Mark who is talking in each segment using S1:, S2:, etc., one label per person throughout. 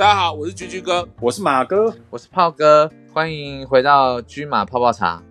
S1: 大家好，我是居居哥，
S2: 我是马哥，
S3: 我是炮哥，欢迎回到居马泡泡茶。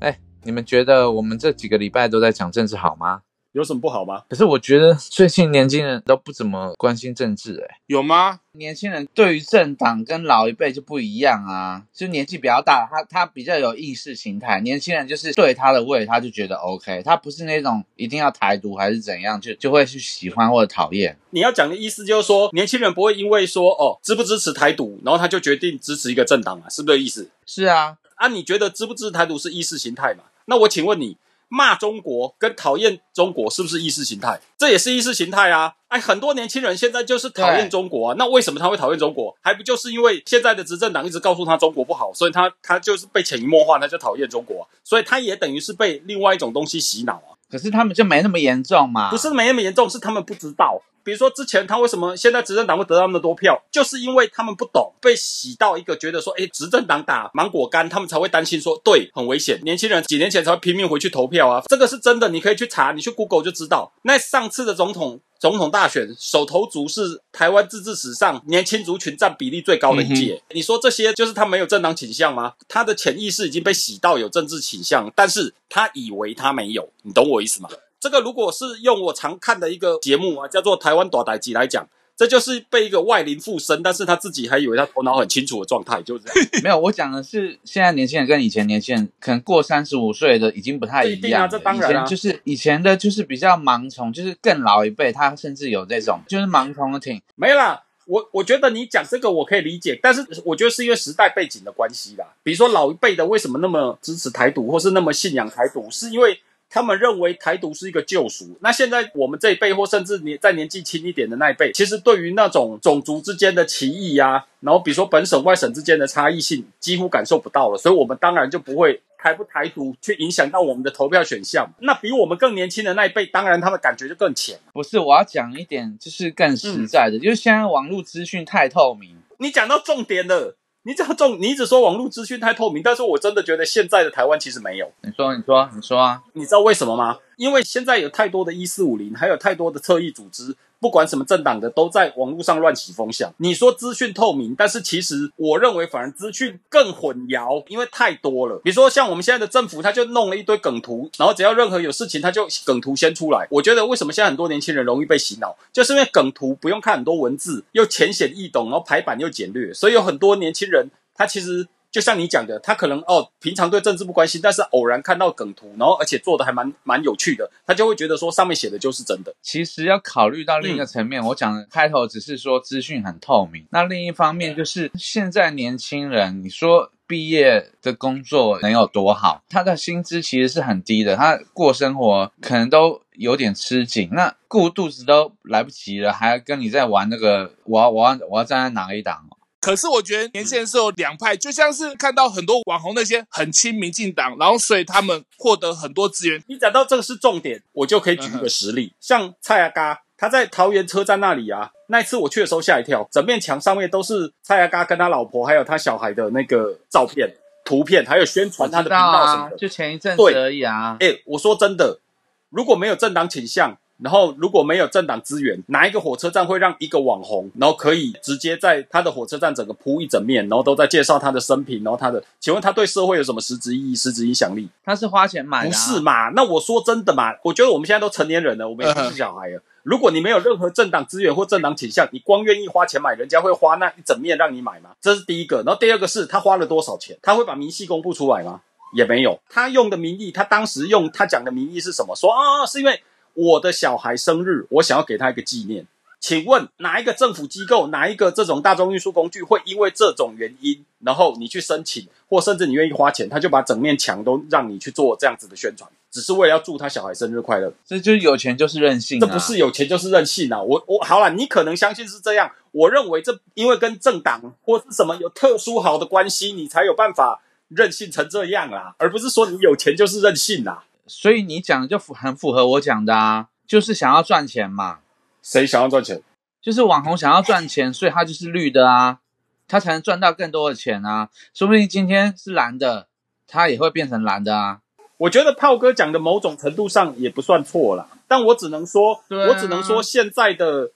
S3: 哎，你们觉得我们这几个礼拜都在讲政治好吗？
S2: 有什么不好吗？
S3: 可是我觉得最近年轻人都不怎么关心政治，哎，
S1: 有吗？
S3: 年轻人对于政党跟老一辈就不一样啊，就年纪比较大，他他比较有意识形态。年轻人就是对他的味，他就觉得 OK，他不是那种一定要台独还是怎样，就就会去喜欢或者讨厌。
S2: 你要讲的意思就是说，年轻人不会因为说哦支不支持台独，然后他就决定支持一个政党嘛，是不是这意思？
S3: 是啊，
S2: 啊，你觉得支不支持台独是意识形态嘛？那我请问你。骂中国跟讨厌中国是不是意识形态？这也是意识形态啊！哎，很多年轻人现在就是讨厌中国啊。那为什么他会讨厌中国？还不就是因为现在的执政党一直告诉他中国不好，所以他他就是被潜移默化，他就讨厌中国。所以他也等于是被另外一种东西洗脑啊。
S3: 可是他们就没那么严重嘛？
S2: 不是没那么严重，是他们不知道。比如说之前他为什么现在执政党会得到那么多票，就是因为他们不懂，被洗到一个觉得说，哎，执政党打芒果干，他们才会担心说，对，很危险。年轻人几年前才会拼命回去投票啊，这个是真的，你可以去查，你去 Google 就知道。那上次的总统总统大选，手头族是台湾自治史上年轻族群占比例最高的一届。你说这些就是他没有政党倾向吗？他的潜意识已经被洗到有政治倾向，但是他以为他没有，你懂我意思吗？这个如果是用我常看的一个节目啊，叫做《台湾短台集》来讲，这就是被一个外灵附身，但是他自己还以为他头脑很清楚的状态，就是这样。
S3: 没有，我讲的是现在年轻人跟以前年轻人，可能过三十五岁的已经不太一样。
S2: 这当然
S3: 啊，就是以前的，就是比较盲从，就是更老一辈，他甚至有这种，就是盲从的挺。
S2: 没啦，我我觉得你讲这个我可以理解，但是我觉得是因为时代背景的关系啦。比如说老一辈的为什么那么支持台独，或是那么信仰台独，是因为。他们认为台独是一个救赎。那现在我们这一辈，或甚至年在年纪轻一点的那一辈，其实对于那种种族之间的歧义呀，然后比如说本省外省之间的差异性，几乎感受不到了。所以，我们当然就不会台不台独去影响到我们的投票选项。那比我们更年轻的那一辈，当然他们感觉就更浅。
S3: 不是，我要讲一点，就是更实在的，就是现在网络资讯太透明。
S2: 你讲到重点了。你只重，你一直说网络资讯太透明，但是我真的觉得现在的台湾其实没有。
S3: 你说，你说，你说啊？
S2: 你知道为什么吗？因为现在有太多的一四五零，还有太多的侧翼组织。不管什么政党的都在网络上乱起风向。你说资讯透明，但是其实我认为反而资讯更混淆，因为太多了。比如说像我们现在的政府，他就弄了一堆梗图，然后只要任何有事情，他就梗图先出来。我觉得为什么现在很多年轻人容易被洗脑，就是因为梗图不用看很多文字，又浅显易懂，然后排版又简略，所以有很多年轻人他其实。就像你讲的，他可能哦，平常对政治不关心，但是偶然看到梗图，然后而且做的还蛮蛮有趣的，他就会觉得说上面写的就是真的。
S3: 其实要考虑到另一个层面，我讲的开头只是说资讯很透明，那另一方面就是现在年轻人，你说毕业的工作能有多好？他的薪资其实是很低的，他过生活可能都有点吃紧，那顾肚子都来不及了，还跟你在玩那个，我要我要我要站在哪一档？
S1: 可是我觉得年轻人是有两派，就像是看到很多网红那些很亲民进党，然后所以他们获得很多资源。
S2: 你讲到这个是重点，我就可以举一个实例，像蔡阿嘎，他在桃园车站那里啊，那一次我去的时候吓一跳，整面墙上面都是蔡阿嘎跟他老婆还有他小孩的那个照片、图片，还有宣传他的频道什么的。
S3: 就前一阵子而已啊。
S2: 哎，我说真的，如果没有政党倾向。然后如果没有政党资源，哪一个火车站会让一个网红，然后可以直接在他的火车站整个铺一整面，然后都在介绍他的生平，然后他的，请问他对社会有什么实质意义、实质影响力？
S3: 他是花钱买
S2: 的，不是嘛？那我说真的嘛，我觉得我们现在都成年人了，我们也不是小孩了。如果你没有任何政党资源或政党倾向，你光愿意花钱买，人家会花那一整面让你买吗？这是第一个。然后第二个是他花了多少钱？他会把明细公布出来吗？也没有。他用的名义，他当时用他讲的名义是什么？说啊，是因为。我的小孩生日，我想要给他一个纪念。请问哪一个政府机构，哪一个这种大众运输工具会因为这种原因，然后你去申请，或甚至你愿意花钱，他就把整面墙都让你去做这样子的宣传，只是为了要祝他小孩生日快乐？
S3: 这就是有钱就是任性，
S2: 这不是有钱就是任性啊！我我好了，你可能相信是这样，我认为这因为跟政党或是什么有特殊好的关系，你才有办法任性成这样啦，而不是说你有钱就是任性啦。
S3: 所以你讲的就符很符合我讲的啊，就是想要赚钱嘛。
S2: 谁想要赚钱？
S3: 就是网红想要赚钱，所以他就是绿的啊，他才能赚到更多的钱啊。说不定今天是蓝的，他也会变成蓝的啊。
S2: 我觉得炮哥讲的某种程度上也不算错啦，但我只能说，我只能说现在的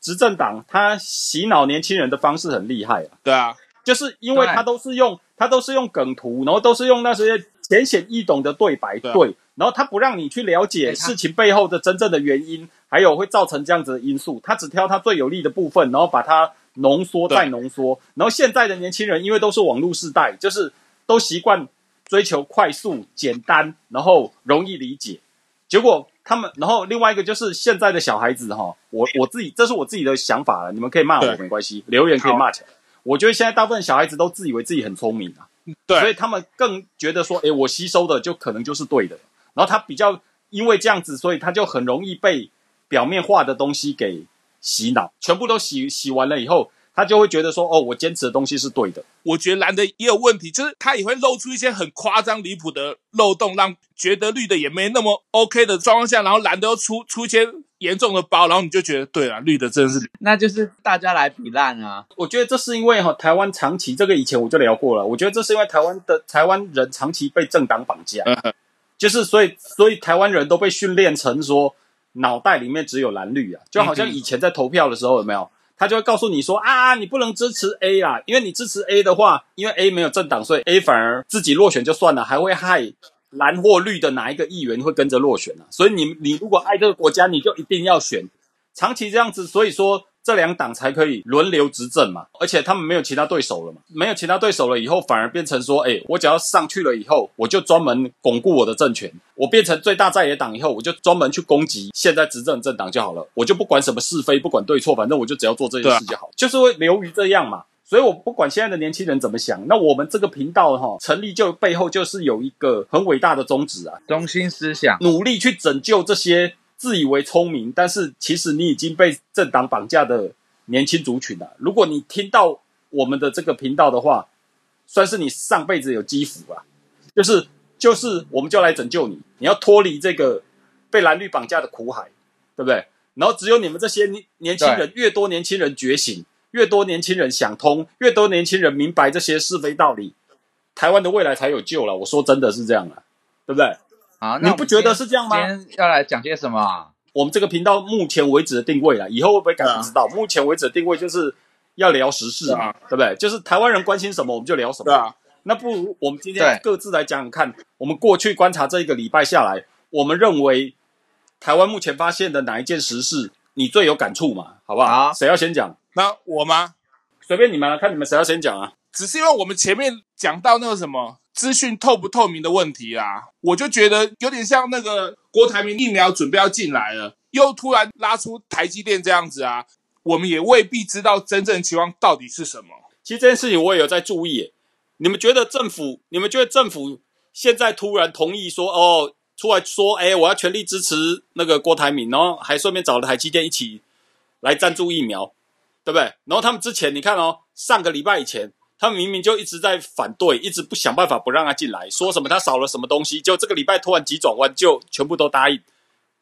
S2: 执政党他洗脑年轻人的方式很厉害啊，
S1: 对啊，
S2: 就是因为他都是用他都是用梗图，然后都是用那些浅显易懂的对白，
S1: 对
S2: 然后他不让你去了解事情背后的真正的原因，还有会造成这样子的因素，他只挑他最有利的部分，然后把它浓缩再浓缩。然后现在的年轻人因为都是网络世代，就是都习惯追求快速、简单，然后容易理解。结果他们，然后另外一个就是现在的小孩子哈，我我自己这是我自己的想法了，你们可以骂我没关系，留言可以骂起来。我觉得现在大部分小孩子都自以为自己很聪明啊，所以，他们更觉得说，诶，我吸收的就可能就是对的。然后他比较因为这样子，所以他就很容易被表面化的东西给洗脑，全部都洗洗完了以后，他就会觉得说，哦，我坚持的东西是对的。
S1: 我觉得蓝的也有问题，就是他也会露出一些很夸张离谱的漏洞，让觉得绿的也没那么 OK 的状况下，然后蓝的又出出一些严重的包，然后你就觉得对了，绿的真的是
S3: 那就是大家来比烂啊。
S2: 我觉得这是因为哈，台湾长期这个以前我就聊过了，我觉得这是因为台湾的台湾人长期被政党绑架，就是所以所以台湾人都被训练成说脑袋里面只有蓝绿啊，就好像以前在投票的时候有没有？他就会告诉你说啊，你不能支持 A 啦，因为你支持 A 的话，因为 A 没有政党，所以 A 反而自己落选就算了，还会害蓝或绿的哪一个议员会跟着落选啊。所以你你如果爱这个国家，你就一定要选。长期这样子，所以说这两党才可以轮流执政嘛，而且他们没有其他对手了嘛，没有其他对手了以后，反而变成说，哎，我只要上去了以后，我就专门巩固我的政权，我变成最大在野党以后，我就专门去攻击现在执政政党就好了，我就不管什么是非，不管对错，反正我就只要做这件事就好，就是会流于这样嘛。所以我不管现在的年轻人怎么想，那我们这个频道哈成立就背后就是有一个很伟大的宗旨啊，
S3: 中心思想，
S2: 努力去拯救这些自以为聪明，但是其实你已经被政党绑架的年轻族群了。如果你听到我们的这个频道的话，算是你上辈子有积福啊，就是就是我们就来拯救你，你要脱离这个被蓝绿绑架的苦海，对不对？然后只有你们这些年年轻人，越多年轻人觉醒，越多年轻人想通，越多年轻人明白这些是非道理，台湾的未来才有救了。我说真的是这样啊，对不对？
S3: 好，
S2: 你不觉得是这样吗
S3: 今天要来讲些什么啊？
S2: 我们这个频道目前为止的定位了，以后会不会改不知道。目前为止的定位就是要聊时事嘛，对不对？就是台湾人关心什么，我们就聊什么。
S1: 对啊，
S2: 那不如我们今天各自来讲讲看，我们过去观察这一个礼拜下来，我们认为台湾目前发现的哪一件时事你最有感触嘛？好不好？
S3: 好
S2: 谁要先讲？
S1: 那我吗？
S2: 随便你们了，看你们谁要先讲啊？
S1: 只是因为我们前面讲到那个什么资讯透不透明的问题啊，我就觉得有点像那个郭台铭疫苗准备要进来了，又突然拉出台积电这样子啊，我们也未必知道真正期望到底是什么。
S2: 其实这件事情我也有在注意。你们觉得政府？你们觉得政府现在突然同意说，哦，出来说，哎，我要全力支持那个郭台铭，然后还顺便找了台积电一起来赞助疫苗，对不对？然后他们之前你看哦，上个礼拜以前，他明明就一直在反对，一直不想办法不让他进来，说什么他少了什么东西，就这个礼拜突然急转弯，就全部都答应，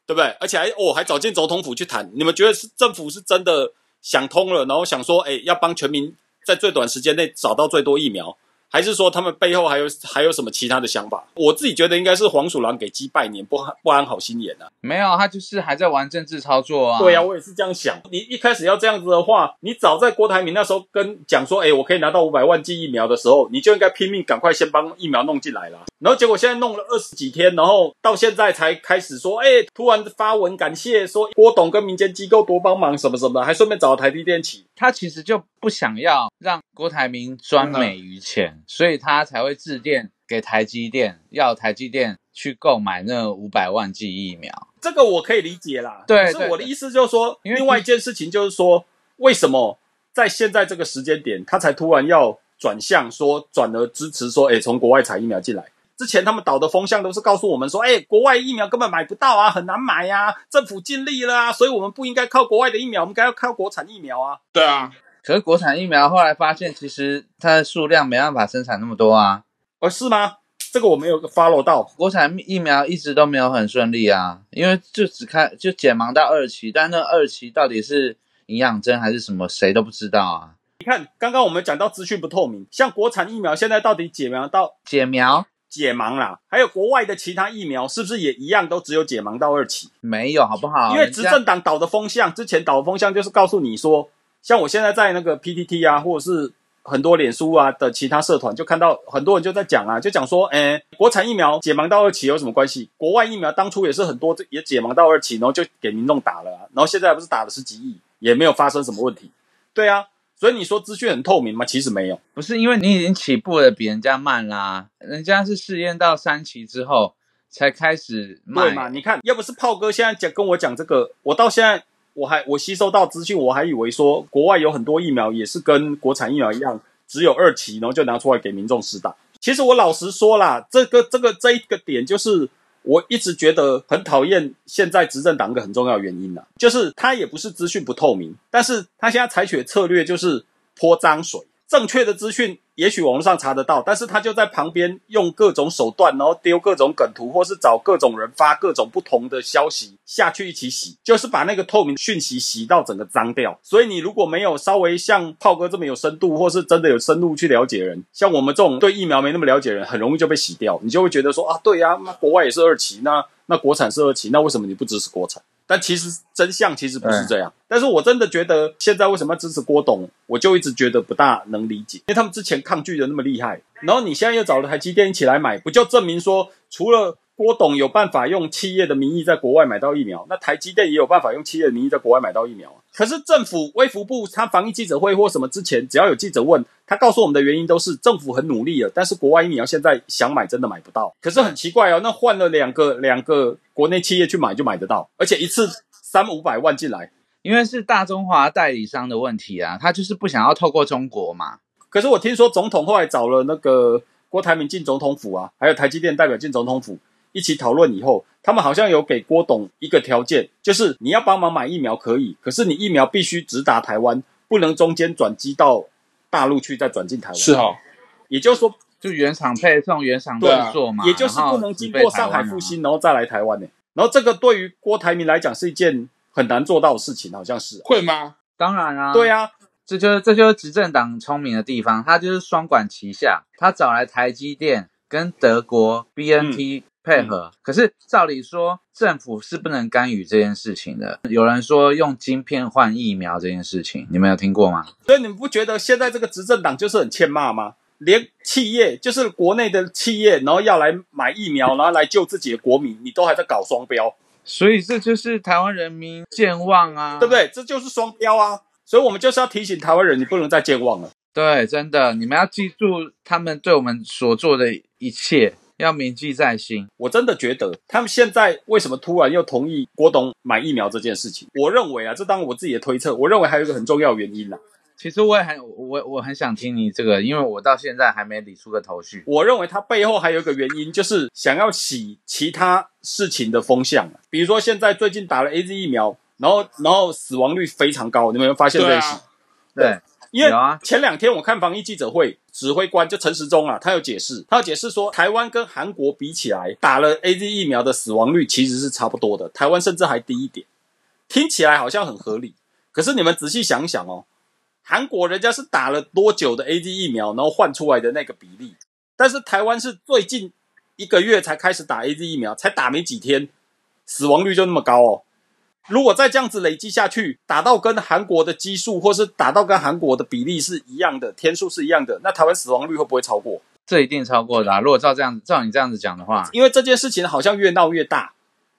S2: 对不对？而且还哦还找进总统府去谈。你们觉得是政府是真的想通了，然后想说，哎，要帮全民在最短时间内找到最多疫苗，还是说他们背后还有还有什么其他的想法？我自己觉得应该是黄鼠狼给鸡拜年，不不安好心眼啊。
S3: 没有，他就是还在玩政治操作啊。
S2: 对啊，我也是这样想。你一开始要这样子的话，你早在郭台铭那时候跟讲说，哎，我可以拿到五百万剂疫苗的时候，你就应该拼命赶快先帮疫苗弄进来了。然后结果现在弄了二十几天，然后到现在才开始说，哎，突然发文感谢说郭董跟民间机构多帮忙什么什么的，还顺便找了台积电起。
S3: 他其实就不想要让郭台铭专美于前，所以他才会致电给台积电，要台积电去购买那五百万剂疫苗。
S2: 这个我可以理解啦。
S3: 对对
S2: 可是我的意思就是说，
S3: 因为
S2: 另外一件事情就是说，为什么在现在这个时间点，他才突然要转向说转而支持说，哎，从国外采疫苗进来？之前他们导的风向都是告诉我们说，哎，国外疫苗根本买不到啊，很难买呀、政府尽力了啊，所以我们不应该靠国外的疫苗，我们该要靠国产疫苗啊。
S1: 对啊，
S3: 可是国产疫苗后来发现，其实它的数量没办法生产那么多啊。
S2: 哦，是吗？这个我没有 follow 到。
S3: 国产疫苗一直都没有很顺利啊，因为就只开就解盲到二期，但那二期到底是营养针还是什么，谁都不知道啊。
S2: 你看，刚刚我们讲到资讯不透明，像国产疫苗现在到底解苗到
S3: 解苗
S2: 解盲啦，还有国外的其他疫苗是不是也一样都只有解盲到二期？
S3: 没有好不好？
S2: 因为执政党导的风向，之前导的风向就是告诉你说，像我现在在那个 PTT 啊，或者是很多脸书啊的其他社团，就看到很多人就在讲啊，就讲说，诶，国产疫苗解盲到二期有什么关系？国外疫苗当初也是很多也解盲到二期，然后就给民众打了、啊，然后现在不是打了十几亿，也没有发生什么问题。对啊，所以你说资讯很透明吗？其实没有。
S3: 不是因为你已经起步的比人家慢啦，人家是试验到三期之后才开始
S2: 对嘛？你看，要不是炮哥现在讲跟我讲这个，我到现在我还我吸收到资讯，我还以为说国外有很多疫苗也是跟国产疫苗一样，只有二期，然后就拿出来给民众施打。其实我老实说啦，这个这个这一个点就是。我一直觉得很讨厌现在执政党一个很重要原因啦、就是他也不是资讯不透明，但是他现在采取的策略就是泼脏水。正确的资讯也许网络上查得到，但是他就在旁边用各种手段，然后丢各种梗图，或是找各种人发各种不同的消息下去一起洗，就是把那个透明讯息洗到整个脏掉。所以你如果没有稍微像炮哥这么有深度，或是真的有深入去了解人，像我们这种对疫苗没那么了解人，很容易就被洗掉。你就会觉得说啊，对呀、那国外也是二期，那那国产是二期，那为什么你不支持国产？但其实真相其实不是这样。但是我真的觉得现在为什么要支持郭董，我就一直觉得不大能理解，因为他们之前抗拒的那么厉害，然后你现在又找了台积电一起来买，不就证明说除了郭董有办法用企业的名义在国外买到疫苗，那台积电也有办法用企业的名义在国外买到疫苗啊。可是政府微服部他防疫记者会或什么之前，只要有记者问他，告诉我们的原因都是政府很努力了，但是国外疫苗现在想买真的买不到。可是很奇怪哦，那换了两个两个国内企业去买就买得到，而且一次三五百万进来。
S3: 因为是大中华代理商的问题啊，他就是不想要透过中国嘛。
S2: 可是我听说总统后来找了那个郭台铭进总统府啊，还有台积电代表进总统府一起讨论以后，他们好像有给郭董一个条件，就是你要帮忙买疫苗可以，可是你疫苗必须直达台湾，不能中间转机到大陆去再转进台湾。
S1: 是哦，
S2: 也就是说，
S3: 就原厂配送、原厂制
S1: 对啊
S3: 作嘛，
S2: 也就是不能经过上海复兴，然后再来台湾呢、然后这个对于郭台铭来讲是一件很难做到的事情，好像是。
S1: 会吗？
S3: 当然啊，
S2: 对啊，
S3: 这就是这就是执政党聪明的地方，他就是双管齐下，他找来台积电跟德国 BNT 配合。可是照理说，政府是不能干预这件事情的。有人说用晶片换疫苗这件事情，你们有听过吗？
S2: 所以你们不觉得现在这个执政党就是很欠骂吗？连企业就是国内的企业，然后要来买疫苗，然后来救自己的国民，你都还在搞双标，
S3: 所以这就是台湾人民健忘啊，
S2: 对不对？这就是双标啊！所以我们就是要提醒台湾人，你不能再健忘了。
S3: 对，真的，你们要记住他们对我们所做的一切，要铭记在心。
S2: 我真的觉得他们现在为什么突然又同意郭董买疫苗这件事情？我认为啊，这当然我自己的推测，我认为还有一个很重要原因啦。
S3: 其实我也很我我很想听你这个，因为我到现在还没理出个头绪。
S2: 我认为它背后还有一个原因，就是想要洗其他事情的风向。比如说，现在最近打了 A Z 疫苗，然后然后死亡率非常高，你们有没有发现这件事？
S1: 对啊，
S3: 对，
S2: 因为
S3: 啊
S2: 前两天我看防疫记者会，指挥官就陈时中啊，他有解释，他有解释说，台湾跟韩国比起来，打了 A Z 疫苗的死亡率其实是差不多的，台湾甚至还低一点。听起来好像很合理，可是你们仔细想想哦，韩国人家是打了多久的 A Z 疫苗，然后换出来的那个比例，但是台湾是最近一个月才开始打 A Z 疫苗，才打没几天，死亡率就那么高哦。如果再这样子累积下去，打到跟韩国的基数，或是打到跟韩国的比例是一样的，天数是一样的，那台湾死亡率会不会超过？
S3: 这一定超过的、啊。如果照这样子，照你这样子讲的话，
S2: 因为这件事情好像越闹越大，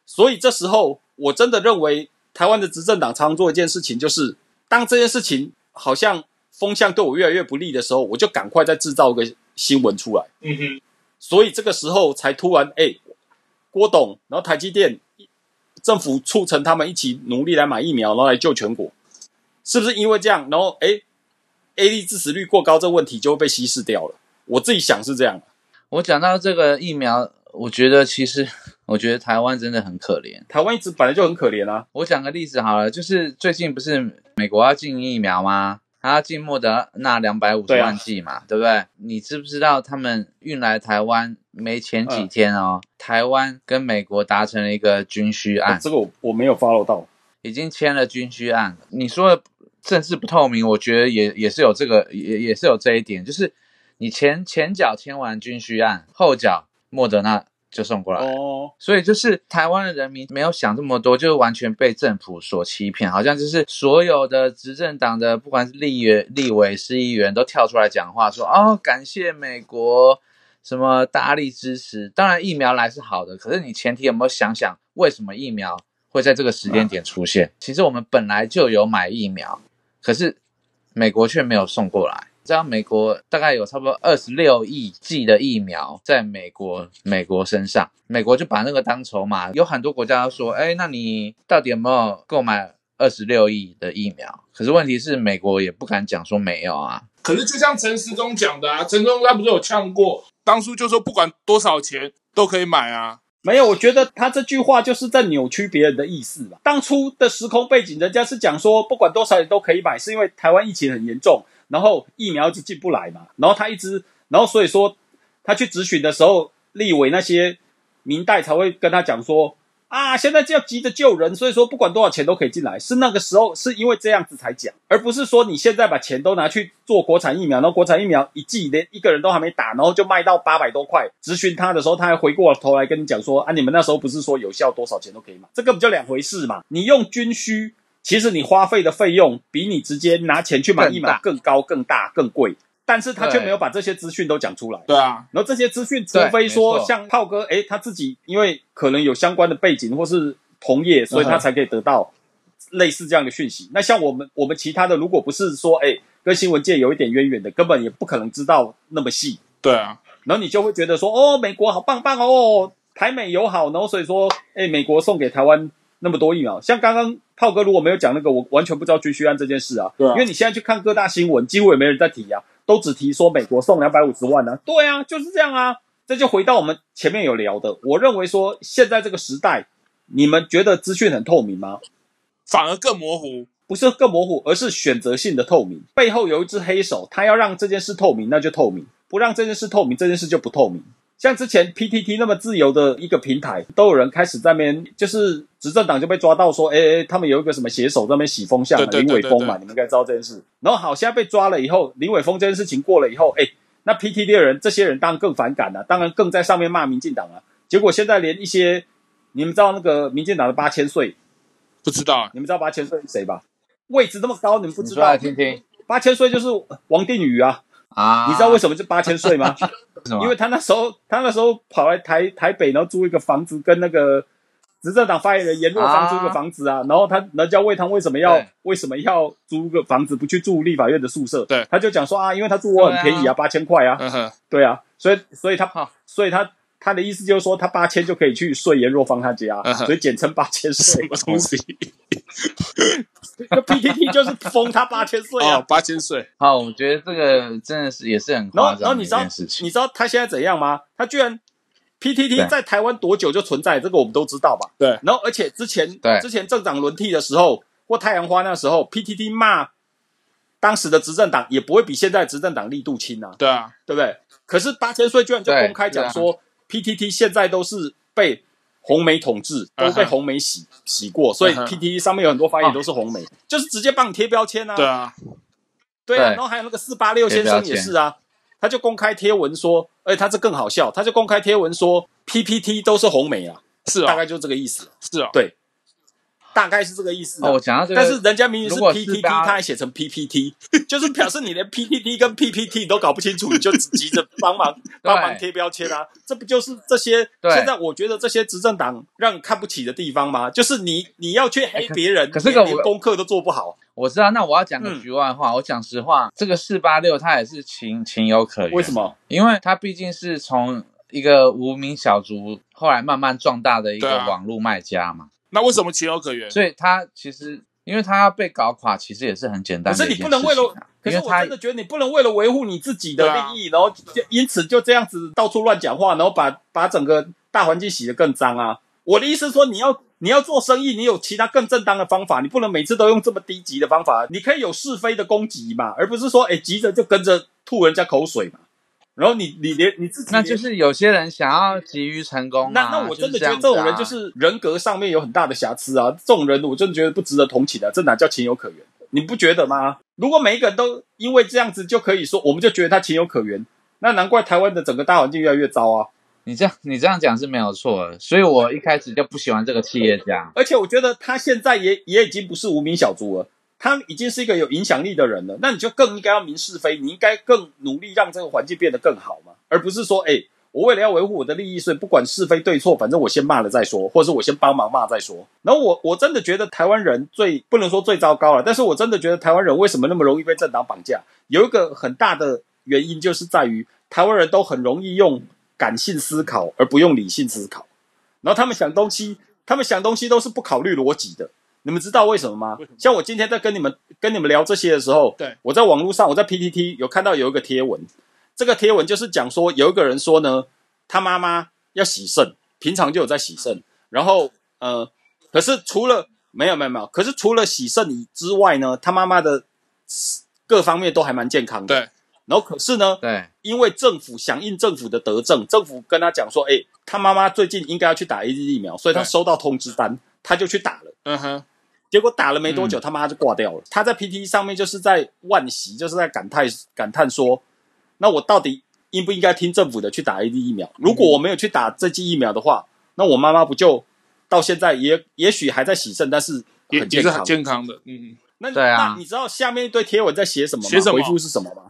S2: 所以这时候我真的认为台湾的执政党常常做一件事情，就是当这件事情好像风向对我越来越不利的时候，我就赶快再制造个新闻出来。
S1: 嗯哼，
S2: 所以这个时候才突然，哎、郭董，然后台积电政府促成他们一起努力来买疫苗，然后来救全国，是不是因为这样，然后哎，A D 致死率过高这问题就会被稀释掉了？我自己想是这样。
S3: 我讲到这个疫苗，我觉得其实 我觉得台湾真的很可怜。
S2: 台湾一直本来就很可怜啊，
S3: 我讲个例子好了，就是最近不是美国要进疫苗吗？他要进莫德那两百五十万剂嘛，对不对？你知不知道他们运来台湾没前几天哦，台湾跟美国达成了一个军需案，
S2: 这个我我没有 follow 到。
S3: 已经签了军需案。你说的政治不透明，我觉得也也是有这个，也也是有这一点，就是你前前脚签完军需案，后脚莫德纳就送过来。
S2: 哦，
S3: 所以就是台湾的人民没有想这么多，就是完全被政府所欺骗，好像就是所有的执政党的不管是立委、立委、市议员都跳出来讲话说，哦，感谢美国什么大力支持。当然疫苗来是好的，可是你前提有没有想想，为什么疫苗会在这个时间点出现？其实我们本来就有买疫苗，可是美国却没有送过来。这样，美国大概有差不多二十六亿剂的疫苗在美国美国身上，美国就把那个当筹码。有很多国家都说，哎，那你到底有没有购买二十六亿的疫苗？可是问题是，美国也不敢讲说没有啊。
S1: 可是就像陈时中讲的啊，陈时中他不是有呛过，当初就说不管多少钱都可以买啊。
S2: 没有，我觉得他这句话就是在扭曲别人的意思吧。当初的时空背景，人家是讲说不管多少钱都可以买，是因为台湾疫情很严重。然后疫苗就进不来嘛，然后他一直，然后所以说他去咨询的时候，立委那些民代才会跟他讲说啊，现在就要急着救人，所以说不管多少钱都可以进来。是那个时候是因为这样子才讲，而不是说你现在把钱都拿去做国产疫苗，然后国产疫苗一剂连一个人都还没打，然后就卖到八百多块。咨询他的时候，他还回过头来跟你讲说啊，你们那时候不是说有效多少钱都可以买，这个不就两回事嘛。你用军需。其实你花费的费用比你直接拿钱去买疫苗更高、更大、更贵，但是他却没有把这些资讯都讲出来。
S1: 对啊，
S2: 然后这些资讯，除非说像炮哥，哎，他自己因为可能有相关的背景或是同业，所以他才可以得到类似这样的讯息。那像我们，我们其他的，如果不是说哎跟新闻界有一点渊源的，根本也不可能知道那么细。
S1: 对啊，
S2: 然后你就会觉得说，哦，美国好棒棒哦，台美友好，然后所以说，哎，美国送给台湾。那么多疫苗，像刚刚炮哥如果没有讲那个，我完全不知道军需案这件事啊。
S1: 对啊。
S2: 因为你现在去看各大新闻，几乎也没人在提啊，都只提说美国送两百五十万呢。对啊，就是这样啊。这就回到我们前面有聊的，我认为说现在这个时代，你们觉得资讯很透明吗？
S1: 反而更模糊，
S2: 不是更模糊，而是选择性的透明。背后有一只黑手，他要让这件事透明，那就透明；不让这件事透明，这件事就不透明。像之前 PTT 那么自由的一个平台，都有人开始在那边，就是执政党就被抓到说，哎哎，他们有一个什么写手在那边洗风向，林伟峰嘛，你们应该知道这件事。然后好，现在被抓了以后，林伟峰这件事情过了以后，哎，那 PTT 的人，这些人当然更反感了，当然更在上面骂民进党啊。结果现在连一些，你们知道那个民进党的八千岁，
S1: 不知道，
S2: 你们知道八千岁是谁吧？位置那么高，你们不知道？
S3: 来听听，
S2: 八千岁就是王定宇啊。
S3: 啊，
S2: 你知道为什么是八千岁吗？
S3: 因
S2: 为他那时候，他那时候跑来台台北，然后租一个房子，跟那个执政党发言人严若芳租个房子啊。然后他人家问他为什么要为什么要租个房子，不去住立法院的宿舍？
S1: 对，
S2: 他就讲说啊，因为他住我很便宜啊，八千块啊。对啊，所以所以他所以他他的意思就是说，他八千就可以去睡严若芳他家，所以简称八千睡。
S1: 什么东西？
S2: 那 PTT 就是封他八千岁啊，
S1: 八千岁。
S3: 好，我觉得这个真的是也是很夸张的一件事情。
S2: 你知道他现在怎样吗？他居然 PTT 在台湾多久就存在？这个我们都知道吧？
S1: 对。
S2: 然后而且之前之前政党轮替的时候，或太阳花那时候，PTT 骂当时的执政党也不会比现在执政党力度轻啊。
S1: 对啊，
S2: 对不对？可是八千岁居然就公开讲说，PTT 现在都是被。红梅统治都被红梅洗洗过，所以 P T 上面有很多发言都是红梅，就是直接帮你贴标签啊。
S1: 对啊，
S2: 对啊，然后还有那个四八六先生也是啊，他就公开贴文说，哎他这更好笑，他就公开贴文说 P P T 都是红梅啊，
S1: 是啊，
S2: 大概就这个意思。
S1: 是啊，
S2: 对。大概是这个意思。
S3: 哦，讲到这
S2: 个，但是人家明明是 PPT，他还写成 PPT，就是表示你连 PPT 跟 PPT 都搞不清楚，你就急着帮忙帮忙贴标签啊？这不就是这些？现在我觉得这些执政党让看不起的地方吗？就是你你要去黑别人，
S3: 可是
S2: 连功课都做不好。
S3: 我知道，那我要讲个局外话。我讲实话，这个四八六他也是情情有可原。
S2: 为什么？
S3: 因为他毕竟是从一个无名小卒，后来慢慢壮大的一个网络卖家嘛。
S1: 那为什么情有可原？
S3: 所以他其实，因为他要被搞垮，其实也是很简单。
S2: 可是你不能为了，可是我真的觉得你不能为了维护你自己的利益，然后就因此就这样子到处乱讲话，然后把把整个大环境洗得更脏啊！我的意思说，你要你要做生意，你有其他更正当的方法，你不能每次都用这么低级的方法。你可以有是非的攻击嘛，而不是说，哎，急着就跟着吐人家口水嘛。然后你你连你自己，
S3: 那就是有些人想要急于成功。
S2: 那那我真的觉得这种人就是人格上面有很大的瑕疵啊！这种人我真的觉得不值得同情的，这哪叫情有可原？你不觉得吗？如果每一个人都因为这样子就可以说，我们就觉得他情有可原，那难怪台湾的整个大环境越来越糟啊！
S3: 你这样你这样讲是没有错的，所以我一开始就不喜欢这个企业家。
S2: 而且我觉得他现在也也已经不是无名小卒了，他已经是一个有影响力的人了。那你就更应该要明是非，你应该更努力让这个环境变得更好嘛，而不是说，哎，我为了要维护我的利益，所以不管是非对错，反正我先骂了再说，或者是我先帮忙骂再说。然后我我真的觉得台湾人最不能说最糟糕了，但是我真的觉得台湾人为什么那么容易被政党绑架？有一个很大的原因就是在于台湾人都很容易用感性思考，而不用理性思考。然后他们想东西，他们想东西都是不考虑逻辑的。你们知道为什么吗？像我今天在跟你们跟你们聊这些的时候，
S1: 对
S2: 我在网络上，我在 PTT 有看到有一个贴文，这个贴文就是讲说有一个人说呢，他妈妈要洗肾，平常就有在洗肾，然后呃，可是除了没有没有没有，可是除了洗肾以之外呢，他妈妈的各方面都还蛮健康的。
S1: 对，
S2: 然后可是呢，
S3: 对，
S2: 因为政府响应政府的德政，政府跟他讲说，哎，他妈妈最近应该要去打 A Z 疫苗，所以他收到通知单，他就去打了。
S1: 嗯哼，
S2: 结果打了没多久，他妈就挂掉了。他在 PT 上面就是在惋惜，就是在感叹感叹说，那我到底应不应该听政府的去打 AD 疫苗？如果我没有去打这剂疫苗的话，那我妈妈不就到现在也也许还在洗肾，但是
S1: 也
S2: 很健康
S1: 也是很。健康的，嗯，
S2: 那
S3: 对啊
S2: 那你知道下面一堆贴文在写什么吗？
S1: 写什么
S2: 回复是什么吗？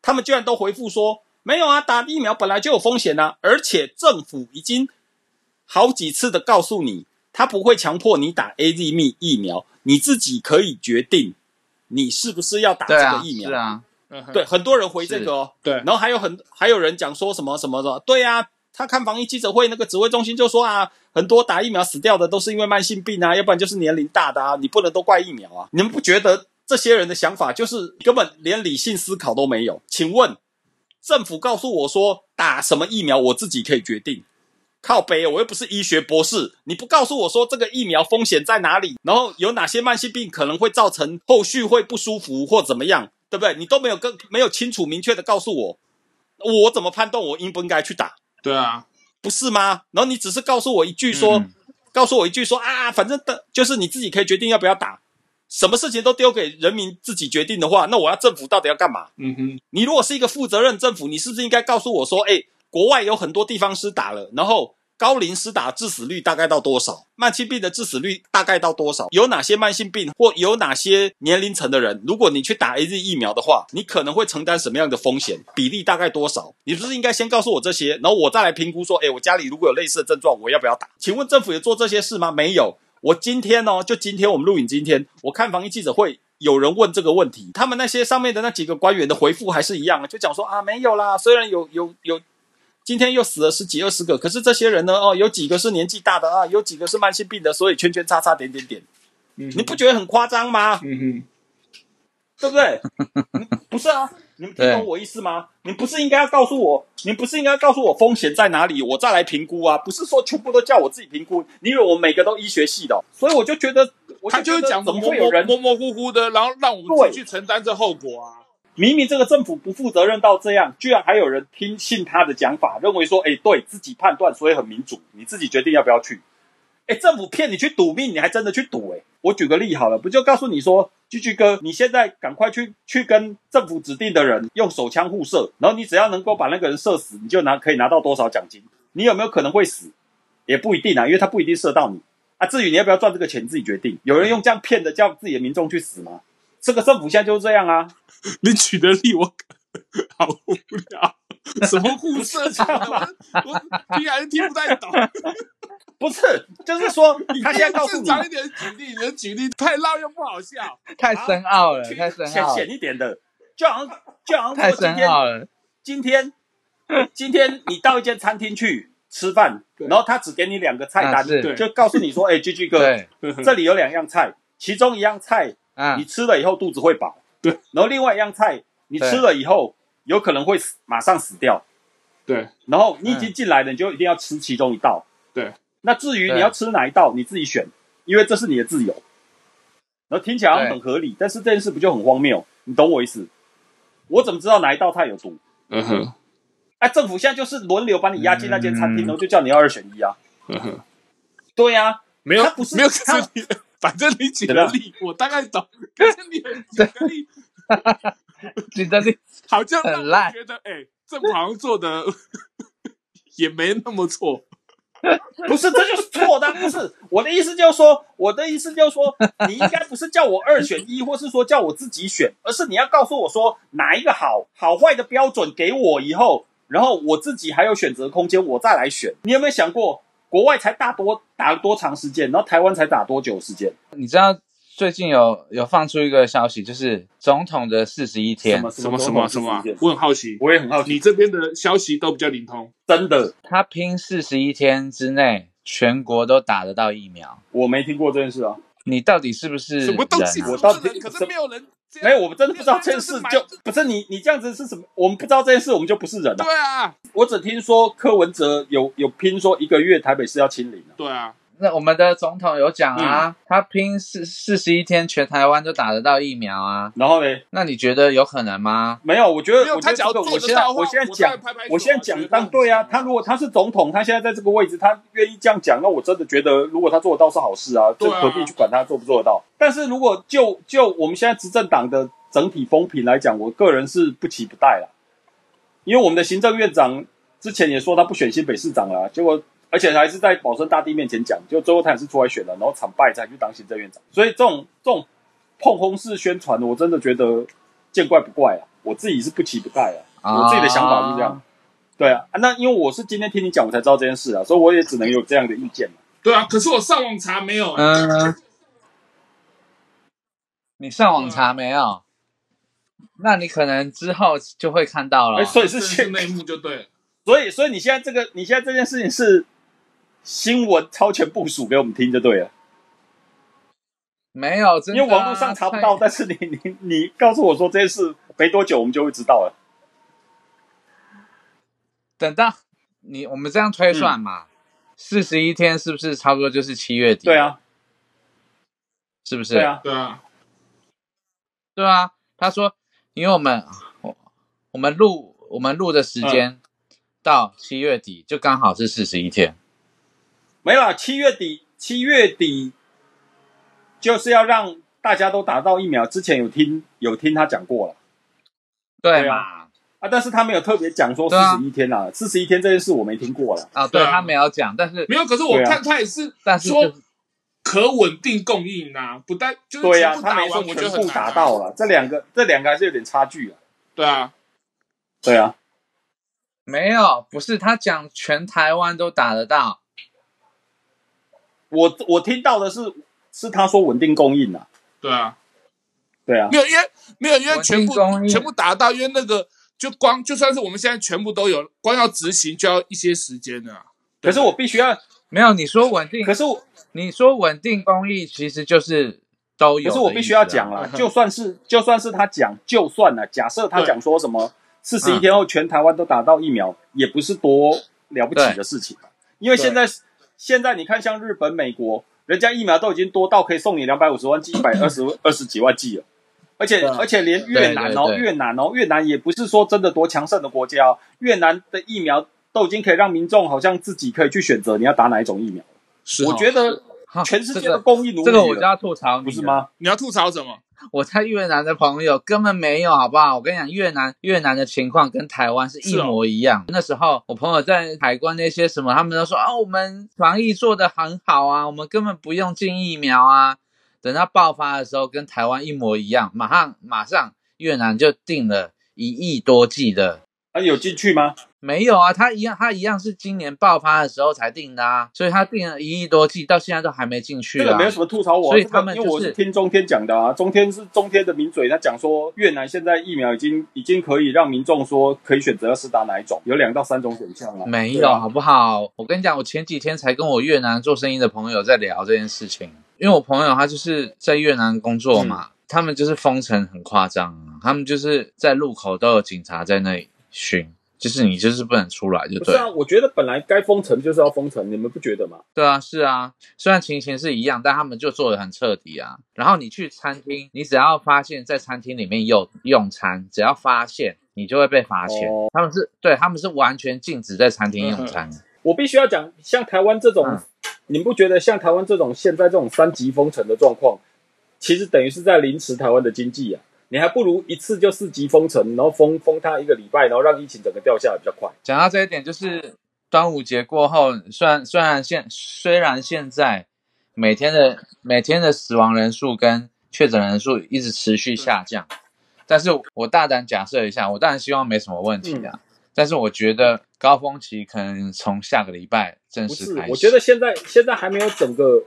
S2: 他们居然都回复说没有啊，打疫苗本来就有风险啊，而且政府已经好几次的告诉你，他不会强迫你打 A Z 疫疫苗，你自己可以决定你是不是要打这个疫苗。
S3: 是啊，
S2: 对，很多人回这个哦。
S1: 对
S2: 然后还有很还有人讲说什么什么的，对啊，他看防疫记者会那个指挥中心就说啊，很多打疫苗死掉的都是因为慢性病啊，要不然就是年龄大的啊，你不能都怪疫苗啊。你们不觉得这些人的想法就是根本连理性思考都没有？请问政府告诉我说打什么疫苗我自己可以决定。靠背，我又不是医学博士，你不告诉我说这个疫苗风险在哪里，然后有哪些慢性病可能会造成后续会不舒服或怎么样，对不对？你都没有跟没有清楚明确的告诉我，我怎么判断我应不应该去打？
S1: 对啊，
S2: 不是吗？然后你只是告诉我一句说，告诉我一句说啊，反正的就是你自己可以决定要不要打，什么事情都丢给人民自己决定的话，那我要政府到底要干嘛？
S1: 嗯哼，
S2: 你如果是一个负责任政府，你是不是应该告诉我说，哎，国外有很多地方施打了，然后高龄施打致死率大概到多少？慢性病的致死率大概到多少？有哪些慢性病或有哪些年龄层的人，如果你去打 A Z 疫苗的话，你可能会承担什么样的风险？比例大概多少？你不是应该先告诉我这些，然后我再来评估说，哎，我家里如果有类似的症状，我要不要打？请问政府有做这些事吗？没有。我今天哦，就今天我们录影，今天我看防疫记者会，有人问这个问题，他们那些上面的那几个官员的回复还是一样，就讲说啊，没有啦，虽然有有有，今天又死了十几二十个，可是这些人呢，哦，有几个是年纪大的啊，有几个是慢性病的，所以圈圈叉叉点点点，
S1: 嗯
S2: 你不觉得很夸张吗？
S1: 嗯哼，
S2: 对不对？你不是啊，你们听懂我意思吗？你不是应该要告诉我，你不是应该告诉我风险在哪里，我再来评估啊？不是说全部都叫我自己评估？你以为我每个都医学系的哦、所以我就觉得，我
S1: 他就是
S2: 觉得怎
S1: 讲怎么
S2: 会有人
S1: 模模糊糊的，然后让我们自己去承担这后果啊。
S2: 明明这个政府不负责任到这样，居然还有人听信他的讲法，认为说，哎，对自己判断，所以很民主，你自己决定要不要去。哎，政府骗你去赌命，你还真的去赌？哎，我举个例好了，不就告诉你说，居居哥，你现在赶快去去跟政府指定的人用手枪互射，然后你只要能够把那个人射死，你就拿可以拿到多少奖金？你有没有可能会死？也不一定啊，因为他不一定射到你啊。至于你要不要赚这个钱，自己决定。有人用这样骗的，叫自己的民众去死吗？这个政府现在就是这样啊。
S1: 你举的例我好无聊，什么互射枪啊，我我听还是听不太懂。
S2: 不是，就是说他现在告诉你
S1: 正常一点举例，你的举例太绕又不好笑。
S3: 太深奥了，
S2: 去
S3: 太深
S2: 浅
S3: 奥了，
S2: 浅一点的，就好像就好像
S3: 太深
S2: 说今天
S3: 奥了。
S2: 今天今天你到一间餐厅去吃饭，然后他只给你两个菜单，
S3: 啊
S2: 就告诉你说，哎，居居哥，
S3: 对，
S2: 这里有两样菜，其中一样菜
S3: 啊。
S2: 你，吃了以后肚子会饱，
S1: 对，
S2: 然后另外一样菜你吃了以后有可能会死，马上死掉，
S1: 对。
S2: 然后你已经进来了，你就一定要吃其中一道。
S1: 对，
S2: 那至于你要吃哪一道，你自己选，因为这是你的自由。然后听起来很合理，但是这件事不就很荒谬？你懂我意思？我怎么知道哪一道菜有毒？
S1: 嗯哼，
S2: 哎、政府现在就是轮流把你押进那间餐厅，
S3: 嗯。
S2: 然后就叫你要二选一啊。
S1: 嗯哼，
S2: 对呀、啊，
S1: 没有
S2: 他不是
S1: 反正你举
S2: 怎么样
S1: 的例我大概懂，可是你的举的例
S3: 举的例
S1: 好像
S3: 很烂
S1: 觉得，哎，政府好像做的 也没那么错。
S2: 不是，这就是错的。不是我的意思，就是说，我的意思就是说，你应该不是叫我二选一，或是说叫我自己选，而是你要告诉我说哪一个好，好坏的标准给我以后，然后我自己还有选择空间，我再来选。你有没有想过，国外才打多打了多长时间，然后台湾才打多久时间？
S3: 你知道最近有有放出一个消息，就是总统的四十一天，
S1: 什么什么什么啊？我很好奇，
S2: 我也很好奇，
S1: 你这边的消息都比较灵通。
S2: 真的，
S3: 他拼四十一天之内，全国都打得到疫苗。
S2: 我没听过这件事啊。
S3: 你到底是不是
S1: 什么东西？
S2: 我到底
S1: 可是没有人
S2: 没有，我们真的不知道这件事就不是你，你这样子是什么？我们不知道这件事，我们就不是人了。
S1: 对啊，
S2: 我只听说柯文哲有有拼说一个月台北市要清零了。
S1: 对啊，
S3: 那我们的总统有讲啊，他拼四四十一天，全台湾都打得到疫苗啊。
S2: 然后呢？
S3: 那你觉得有可能吗？
S2: 没有，我觉得
S1: 没有
S2: 我觉得这个，
S1: 他只要做
S2: 我现在
S1: 得到的话
S2: 我现在讲
S1: 拍拍手啊
S2: 我现在讲
S1: 觉得
S2: 当对啊，他如果他是总统，他现在在这个位置，他愿意这样讲，那我真的觉得如果他做得到是好事啊，这
S1: 对啊
S2: 何必去管他做不做得到？但是如果就就我们现在执政党的整体风评来讲，我个人是不期不待啦，因为我们的行政院长之前也说他不选新北市长了啊，结果。而且还是在保生大帝面前讲，就最后他也是出来选了，然后惨败才去当行政院长。所以这种这种碰轰式宣传，我真的觉得见怪不怪啊！我自己是不期不待啊，我自己的想法是这样。对啊，啊那因为我是今天听你讲，我才知道这件事啊，所以我也只能有这样的意见嘛。
S1: 对啊。可是我上网查没有，
S3: 嗯，你上网查没有？那你可能之后就会看到了
S2: 哎，。所以是
S1: 这是
S2: 现，
S1: 内幕就对了。
S2: 所以所以你现在这个，你现在这件事情是新闻超前部署给我们听就对了，
S3: 没有，真的啊
S2: 因为网络上查不到，但是你你你告诉我说这件事没多久，我们就会知道了。
S3: 等到你我们这样推算嘛，四十一天是不是差不多就是七月底？
S2: 对，啊，
S3: 是不是？
S2: 对啊，
S1: 对啊，
S3: 对啊。他说，因为我们我我们录我们录的时间到七月底，就刚好是四十一天。
S2: 没了，七月底，七月底就是要让大家都打到疫苗。之前有听有听他讲过了对
S3: 啊？
S2: 啊，但是他没有特别讲说四十一天啦，四十一天这件事我没听过了。
S3: 啊，
S1: 对啊
S3: 他没有讲，但是
S1: 没有。可是我看他也是
S3: 但是
S1: 说可稳定供应呐，不但就是
S2: 对呀、
S1: 全部打完，
S2: 他没说全部打到。了，这两个这两个还是有点差距啊。
S1: 对啊，
S2: 对啊，
S3: 没有，不是他讲全台湾都打得到。
S2: 我我听到的是是他说稳定供应啊。
S1: 对啊，
S2: 对啊，
S1: 没有，因为没有，因为全部全部达到，因为那个就光就算是我们现在全部都有，光要执行就要一些时间的啊。
S2: 可是我必须要，
S3: 没有，你说稳定
S2: 可，是我
S3: 你说稳定供应其实就是都有、
S2: 可是我必须要讲，了，就算是就算是他讲，就算了，假设他讲说什么四十一天后全台湾都打到疫苗，也不是多了不起的事情吧？因为现在现在你看，像日本、美国，人家疫苗都已经多到可以送你两百五十万剂、一百二十二十几万剂了。而且而且连越南哦，
S3: 对对对
S2: 越南哦，越南也不是说真的多强盛的国家哦，越南的疫苗都已经可以让民众好像自己可以去选择你要打哪一种疫苗。
S1: 是
S2: 我觉得全世界的供应奴隶
S3: 这个我就要吐槽，
S2: 不是？吗？
S1: 你要吐槽什么？
S3: 我在越南的朋友根本没有，好不好？我跟你讲，越南越南的情况跟台湾是一模一样。那时候我朋友在海关那些什么，他们都说啊，我们防疫做得很好啊，我们根本不用进疫苗啊。等到爆发的时候，跟台湾一模一样，马上马上越南就定了一亿多剂的。
S2: 啊，有进去吗？
S3: 没有啊，他一样，他一样是今年爆发的时候才定的啊，所以他定了一亿多剂，到现在都还没进去啊。
S2: 这个没有什么吐槽我啊，
S3: 所以
S2: 这个因为我
S3: 他们就是
S2: 是听中天讲的啊，中天是中天的名嘴，他讲说越南现在疫苗已经已经可以让民众说可以选择要是打哪一种，有两到三种选项啊。
S3: 没有好不好？我跟你讲，我前几天才跟我越南做生意的朋友在聊这件事情，因为我朋友他就是在越南工作嘛，他们就是封城很夸张啊，他们就是在路口都有警察在那里巡，就是你就是不能出来就对。
S2: 不是啊，我觉得本来该封城就是要封城，你们不觉得吗？
S3: 对啊，是啊，虽然情形是一样，但他们就做的很彻底啊。然后你去餐厅，你只要发现在餐厅里面用用餐，只要发现你就会被罚钱。
S2: 哦
S3: 他们是对，他们是完全禁止在餐厅用餐。
S2: 我必须要讲，像台湾这种，
S3: 嗯
S2: 你们不觉得像台湾这种现在这种三级封城的状况，其实等于是在凌迟台湾的经济啊？你还不如一次就四级封城，然后封封它一个礼拜，然后让疫情整个掉下来比较快。
S3: 讲到这一点，就是端午节过后，虽然虽然现虽然现在每天的每天的死亡人数跟确诊人数一直持续下降，但是我大胆假设一下，我当然希望没什么问题啊。但是我觉得高峰期可能从下个礼拜正式开，始。
S2: 我觉得现在现在还没有整个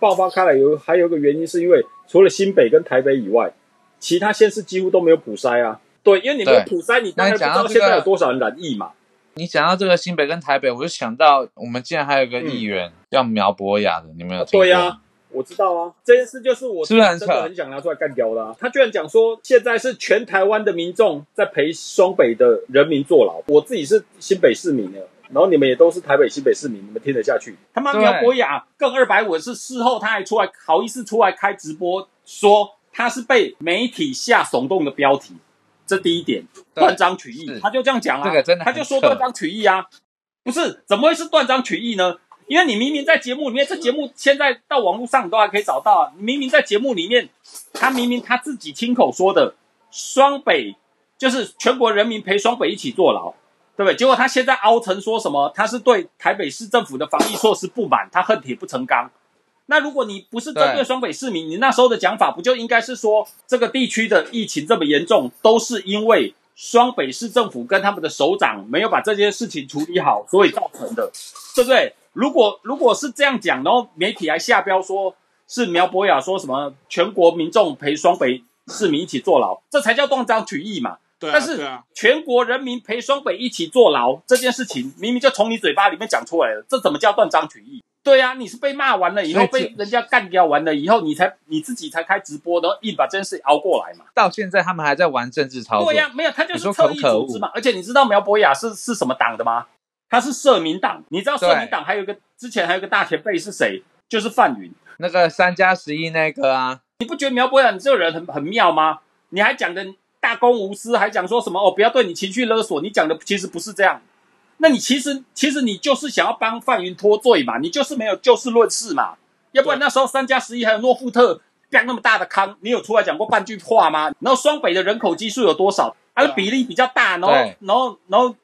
S2: 爆发开来，有还有一个原因是因为除了新北跟台北以外，其他县市几乎都没有普筛啊。对，因为你没有普筛，你当然不知道现在有多少人染疫嘛。
S3: 你讲到这个新北跟台北，我就想到我们竟然还有一个
S2: 嗯
S3: 议员、叫苗博雅的，你们有听？
S2: 对呀、我知道啊，这件事就是我
S3: 是不是很扯
S2: 真的很想拿出来干掉的、啊。他居然讲说，现在是全台湾的民众在陪双北的人民坐牢。我自己是新北市民的，然后你们也都是台北新北市民，你们听得下去？他妈苗博雅更二百五是事后他还出来好意思出来开直播说他是被媒体下耸动的标题，这第一点
S3: 对
S2: 断章取义，他就这样讲啊，
S3: 这个真的
S2: 他就说断章取义啊，不是怎么会是断章取义呢？因为你明明在节目里面，这节目现在到网络上你都还可以找到啊。你明明在节目里面，他明明他自己亲口说的，双北就是全国人民陪双北一起坐牢，对不对？结果他现在凹成说什么？他是对台北市政府的防疫措施不满，他恨铁不成钢。那如果你不是针对
S3: 对
S2: 双北市民，你那时候的讲法不就应该是说，这个地区的疫情这么严重，都是因为双北市政府跟他们的首长没有把这件事情处理好，所以造成的，对不对？如果如果是这样讲，然后媒体还下标说是苗博雅说什么全国民众陪双北市民一起坐牢，这才叫断章取义嘛。
S1: 对啊，
S2: 但是全国人民陪双北一起坐牢这件事情，明明就从你嘴巴里面讲出来了，这怎么叫断章取义？对啊，你是被骂完了以后，被人家干掉完了以后，你才你自己才开直播，然后硬把这件事熬过来嘛。
S3: 到现在他们还在玩政治操作。
S2: 对呀、没有，他就
S3: 说
S2: 是特意组织嘛。而且你知道苗博雅是是什么党的吗？他是社民党。你知道社民党还有一个之前还有一个大前辈是谁？就是范云。
S3: 那个三加十一那个啊，
S2: 你不觉得苗博雅你这个人很很妙吗？你还讲的大公无私，还讲说什么哦，不要对你情绪勒索。你讲的其实不是这样。那你其实其实你就是想要帮范云脱罪嘛，你就是没有就事论事嘛。要不然那时候三加十一还有诺富特干那么大的坑，你有出来讲过半句话吗？然后双北的人口基数有多少？它的比例比较大，然后然后然后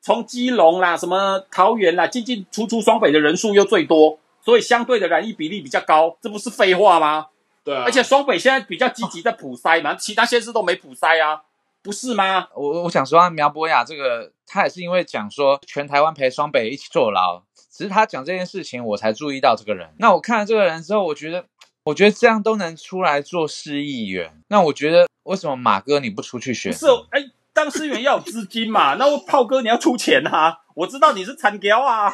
S2: 从基隆啦、什么桃园啦进进出出双北的人数又最多，所以相对的染疫比例比较高，这不是废话吗？
S1: 对啊，
S2: 而且双北现在比较积极在普筛嘛，其他县市都没普筛啊，不是吗？
S3: 我我想说啊，苗博雅这个，他也是因为讲说全台湾陪双北一起坐牢，只是他讲这件事情，我才注意到这个人。那我看了这个人之后，我觉得，我觉得这样都能出来做市议员，那我觉得为什么马哥你不出去选？
S2: 不是，哎，当市议员要有资金嘛，那我炮哥你要出钱啊，我知道你是残雕啊，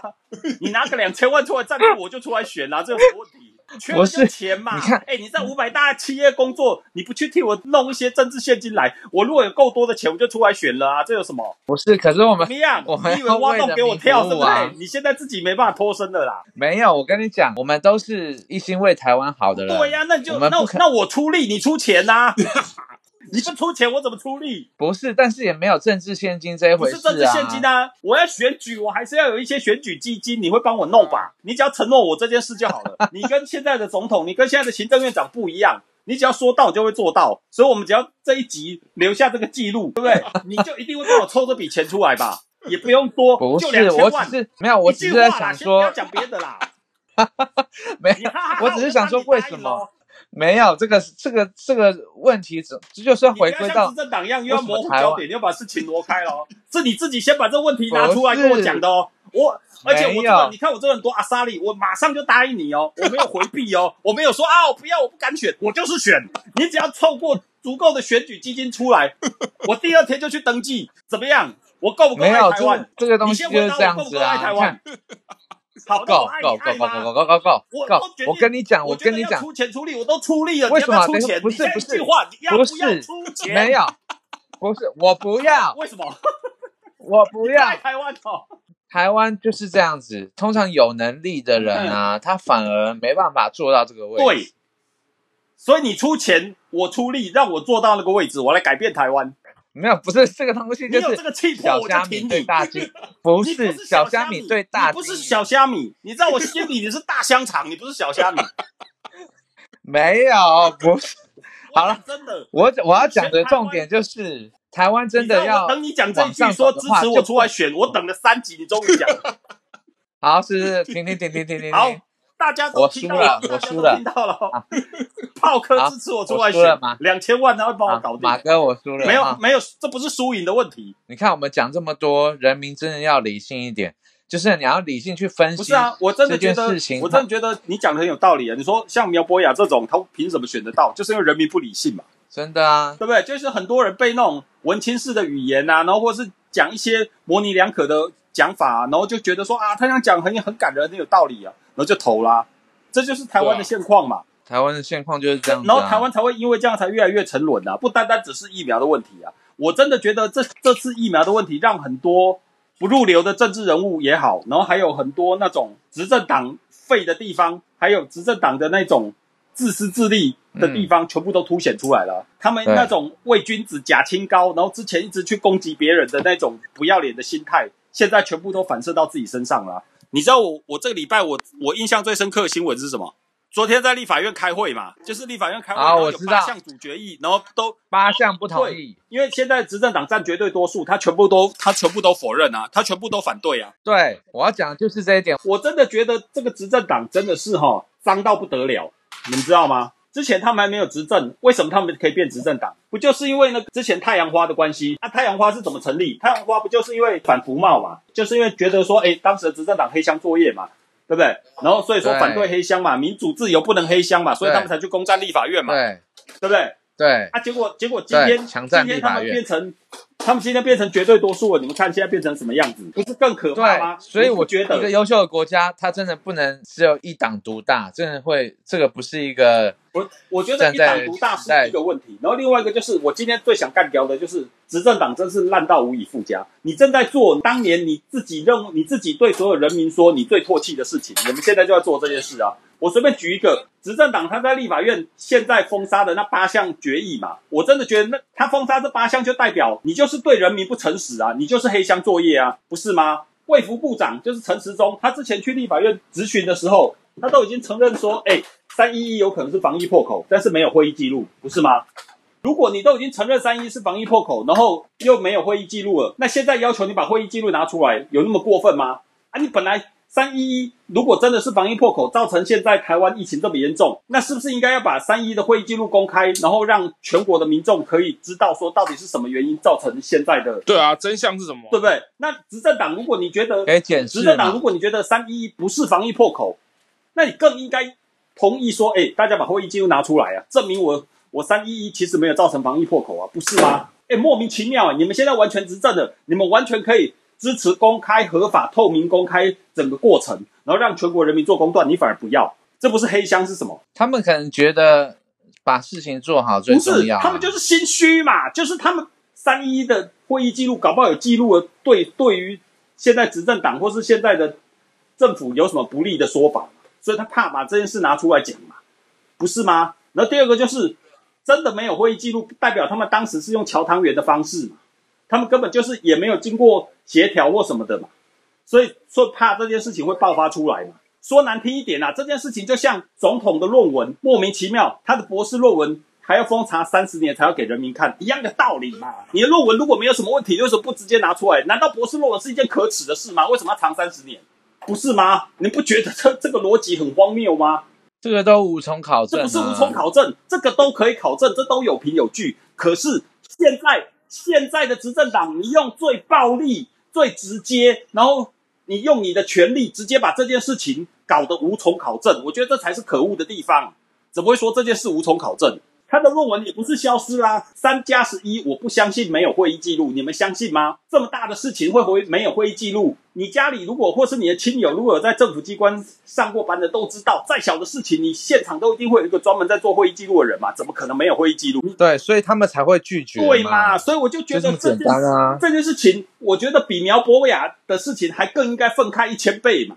S2: 你拿个两千万出来赞助我就出来选啊，这有什么问题？缺的
S3: 不
S2: 是钱嘛！
S3: 你看
S2: 哎、你在五百大企业工作，你不去替我弄一些政治现金来，我如果有够多的钱，我就出来选了啊！这有什么？
S3: 不是，可是我们
S2: 怎么样？
S3: 我们
S2: 你以为挖洞给我跳是不是？
S3: 要为人民服务啊
S2: 你现在自己没办法脱身了啦。
S3: 没有。我跟你讲，我们都是一心为台湾好的人。
S2: 对呀、那你就那那我出力，你出钱呐、你不出钱，我怎么出力？
S3: 不是，但是也没有政治现金这一回事啊。
S2: 不是政治现金啊！我要选举，我还是要有一些选举基金，你会帮我弄吧？你只要承诺我这件事就好了。你跟现在的总统，你跟现在的行政院长不一样，你只要说到就会做到。所以我们只要这一集留下这个记录，对不对？你就一定会帮我抽这笔钱出来吧？也不用多，
S3: 不，
S2: 就是两千
S3: 我
S2: 万。
S3: 只是没有，我
S2: 一
S3: 只是在想说
S2: 先不要，讲别的啦。
S3: 没
S2: 你哈哈哈
S3: 我只是想说为什么没有这个这个这个问题，只这就是要
S2: 你
S3: 回归到
S2: 政党一样又要模糊焦点，又要把事情挪开了哦。是你自己先把这个问题拿出来跟我讲的哦。我而且我这
S3: 没有
S2: 个，你看我这个人多阿莎利，我马上就答应你哦，我没有回避哦，我没有说啊我不要，我不敢选，我就是选。你只要凑过足够的选举基金出来，我第二天就去登记，怎么样？我够不够爱台湾？
S3: 这个东
S2: 你
S3: 西就是
S2: 先回答
S3: 这样子
S2: 我够不够爱
S3: 啊。你
S2: 台湾
S3: 看？
S2: 好，那
S3: 够
S2: 我爱
S3: 够
S2: 你爱吗？
S3: 够够够够够够够
S2: 我
S3: 跟你讲，我跟你讲，
S2: 出钱出力，我都出力了，
S3: 为什么？不是不是不是
S2: 出钱？
S3: 没有，不是我不要，
S2: 为什么？
S3: 我不
S2: 爱
S3: 要。
S2: 台湾哦。
S3: 台湾就是这样子，通常有能力的人啊，他反而没办法做到这个位置。
S2: 对，所以你出钱，我出力，让我做到那个位置，我来改变台湾。
S3: 没有，不是这个东西，就是
S2: 这个气魄，我就
S3: 小虾米
S2: 挺你。
S3: 对大鸡，不是
S2: 是
S3: 小虾
S2: 虾
S3: 米对大
S2: 你不是小虾米，你知道我心里你是大香肠，你不是小虾米。
S3: 没有，不是。好了
S2: 真的，
S3: 我我要讲的重点就是，台湾真的要
S2: 等你讲这一句说支持我出来选，我等了三集，你终于讲了。
S3: 好，是是，停停停停停停
S2: 好
S3: 停，，
S2: 大家都
S3: 我
S2: 听到了，
S3: 输了 我输了
S2: 听到了哦。炮哥支持我出来选
S3: 吗，
S2: 两千万他会帮我
S3: 啊
S2: 搞定。
S3: 马哥我输了，啊
S2: 没有没有，这不是输赢的问题。
S3: 你看我们讲这么多，人民真的要理性一点，就是你要理性去分析。
S2: 不是啊，我真的觉得我真的觉得你讲的很有道理啊。你说像苗博雅这种，他凭什么选得到？就是因为人民不理性嘛，
S3: 真的啊，
S2: 对不对？就是很多人被那种文青式的语言啊，然后或是讲一些模棱两可的讲法、啊，然后就觉得说啊，他这样讲很很感人，很有道理啊，然后就投啦。这就是台湾的现况嘛。
S3: 台湾的现况就是这样、啊。
S2: 然后台湾才会因为这样才越来越沉沦啊，不单单只是疫苗的问题啊。我真的觉得这这次疫苗的问题，让很多不入流的政治人物也好，然后还有很多那种执政党废的地方，还有执政党的那种自私自利的地方，全部都凸显出来了。他们那种伪君子假清高，然后之前一直去攻击别人的那种不要脸的心态，现在全部都反射到自己身上了啊。你知道我我这个礼拜我我印象最深刻的新闻是什么？昨天在立法院开会嘛，就是立法院开会，有
S3: 我
S2: 八项主决议，然后都
S3: 八项不同意，
S2: 因为现在执政党占绝对多数，他全部都他全部都否认啊，他全部都反对啊。
S3: 对我要讲的就是这一点。
S2: 我真的觉得这个执政党真的是哈脏到不得了，你们知道吗？之前他们还没有执政，为什么他们可以变执政党？不就是因为那之前太阳花的关系？啊，太阳花是怎么成立？太阳花不就是因为反服贸嘛？就是因为觉得说，哎，当时的执政党黑箱作业嘛，对不对？然后所以说反对黑箱嘛，民主自由不能黑箱嘛，所以他们才去攻占立法院嘛，
S3: 对
S2: 对不对？
S3: 对，
S2: 啊，结果结果今天
S3: 强占
S2: 今天他们变成，他们今天变成绝对多数了。你们看现在变成什么样子？不是更可怕吗？
S3: 所以我
S2: 觉得
S3: 一个优秀的国家，它真的不能只有一党独大，真的会这个不是一个
S2: 我我觉得一党独大是一个问题，然后另外一个就是我今天最想干掉的就是执政党真是烂到无以复加。你正在做当年你自己认你自己对所有人民说你最唾弃的事情，你们现在就要做这件事啊！我随便举一个，执政党他在立法院现在封杀的那八项决议嘛，我真的觉得那他封杀这八项就代表你就是对人民不诚实啊，你就是黑箱作业啊，不是吗？卫福部长就是陈时中，他之前去立法院质询的时候，他都已经承认说，哎、三一一有可能是防疫破口，但是没有会议记录，不是吗？如果你都已经承认三一是防疫破口，然后又没有会议记录了，那现在要求你把会议记录拿出来，有那么过分吗？啊，你本来三一一如果真的是防疫破口，造成现在台湾疫情这么严重，那是不是应该要把三一的会议记录公开，然后让全国的民众可以知道说到底是什么原因造成现在的，
S1: 对啊，真相是什么？
S2: 对不对？那执政党如果你觉得执政党如？果你觉得三一一不是防疫破口，那你更应该同意说，哎、大家把会议记录拿出来啊，证明我我三一一其实没有造成防疫破口啊，不是吗？哎、莫名其妙、啊，你们现在完全执政的，你们完全可以支持公开、合法、透明公开整个过程，然后让全国人民做公断，你反而不要，这不是黑箱是什么？
S3: 他们可能觉得把事情做好最
S2: 不是
S3: 重要啊、，
S2: 他们就是心虚嘛，就是他们三一的会议记录搞不好有记录了，对对于现在执政党或是现在的政府有什么不利的说法，所以他怕把这件事拿出来讲嘛，不是吗？然后第二个就是真的没有会议记录，代表他们当时是用乔汤圆的方式嘛，他们根本就是也没有经过协调或什么的嘛，所以说怕这件事情会爆发出来嘛。说难听一点啊，这件事情就像总统的论文莫名其妙，他的博士论文还要封查三十年才要给人民看，一样的道理嘛。你的论文如果没有什么问题，为什么不直接拿出来？难道博士论文是一件可耻的事吗？为什么要藏三十年？不是吗？你不觉得这这个逻辑很荒谬吗？
S3: 这个都无从考证、啊，
S2: 这不是无从考证，这个都可以考证，这都有凭有据。可是现在现在的执政党，你用最暴力、最直接，然后你用你的权力直接把这件事情搞得无从考证，我觉得这才是可恶的地方。怎么会说这件事无从考证？他的论文也不是消失啦，三加十一，我不相信没有会议记录，你们相信吗？这么大的事情会不会没有会议记录？你家里如果或是你的亲友如果有在政府机关上过班的都知道，再小的事情，你现场都一定会有一个专门在做会议记录的人嘛，怎么可能没有会议记录？
S3: 对，所以他们才会拒绝
S2: 对
S3: 嘛
S2: 嘛？。所以我就觉
S3: 得这么简单啊
S2: 这件事情，我觉得比苗博雅的事情还更应该愤慨一千倍嘛，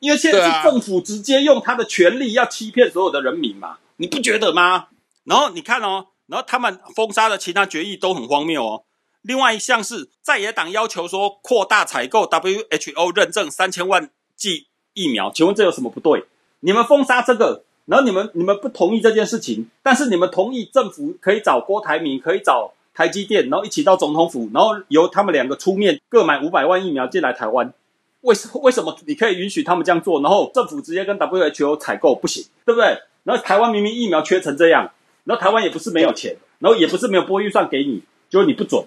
S2: 因为现在是政府直接用他的权力要欺骗所有的人民嘛，你不觉得吗？然后你看哦，然后他们封杀的其他决议都很荒谬哦。另外一项是在野党要求说扩大采购 WHO 认证三千万剂疫苗，请问这有什么不对？你们封杀这个，然后你们你们不同意这件事情，但是你们同意政府可以找郭台铭，可以找台积电，然后一起到总统府，然后由他们两个出面各买五百万疫苗进来台湾。为什为什么你可以允许他们这样做，然后政府直接跟 WHO 采购不行，对不对？然后台湾明明疫苗缺成这样，然后台湾也不是没有钱，然后也不是没有拨预算给你，结果你不准，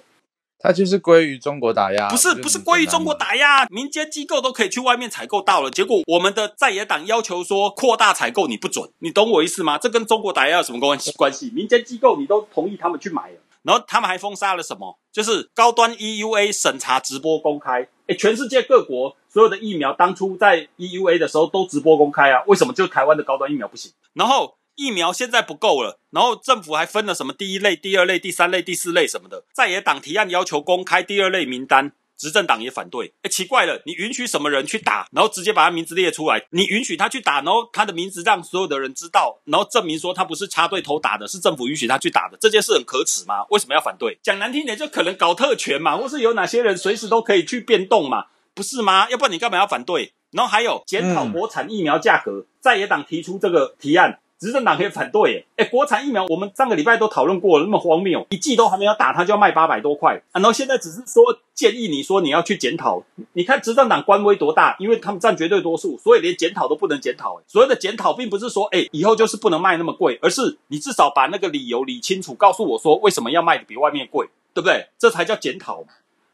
S3: 它就是归于中国打压，
S2: 不是不是归于中国打压，民间机构都可以去外面采购到了，结果我们的在野党要求说扩大采购，你不准，你懂我意思吗？这跟中国打压有什么关系？关系？民间机构你都同意他们去买了，然后他们还封杀了什么？就是高端 EUA 审查直播公开，诶，全世界各国所有的疫苗当初在 EUA 的时候都直播公开啊，为什么就台湾的高端疫苗不行？然后。疫苗现在不够了，然后政府还分了什么第一类、第二类、第三类、第四类什么的。在野党提案要求公开第二类名单，执政党也反对。哎，奇怪了，你允许什么人去打，然后直接把他名字列出来？你允许他去打，然后他的名字让所有的人知道，然后证明说他不是插队偷打的，是政府允许他去打的，这件事很可耻吗？为什么要反对？讲难听点，就可能搞特权嘛，或是有哪些人随时都可以去变动嘛，不是吗？要不然你干嘛要反对？然后还有检讨国产疫苗价格，在野党提出这个提案。执政党可以反对，哎，国产疫苗我们上个礼拜都讨论过了，那么荒谬，一剂都还没有打，它就要卖八百多块，然后现在只是说建议你说你要去检讨，你看执政党官威多大，因为他们占绝对多数，所以连检讨都不能检讨。所谓的检讨，并不是说，哎，以后就是不能卖那么贵，而是你至少把那个理由理清楚，告诉我说为什么要卖的比外面贵，对不对？这才叫检讨。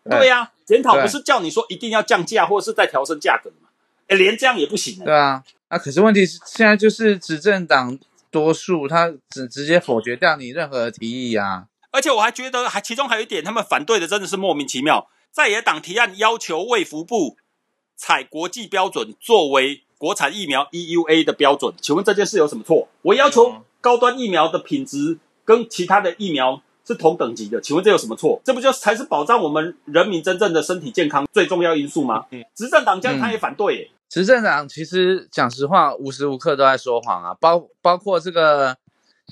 S2: 对呀，检讨不是叫你说一定要降价或者是再调升价格嘛？哎，连这样也不行。
S3: 对啊。那可是问题是，现在就是执政党多数，他直直接否决掉你任何提议啊！
S2: 而且我还觉得，还其中还有一点，他们反对的真的是莫名其妙。在野党提案要求卫福部采国际标准作为国产疫苗 EUA 的标准，请问这件事有什么错？我要求高端疫苗的品质跟其他的疫苗是同等级的，请问这有什么错？这不就才是保障我们人民真正的身体健康最重要因素吗？执政党这样他也反对。
S3: 执政党其实讲实话，无时无刻都在说谎啊，包包括这个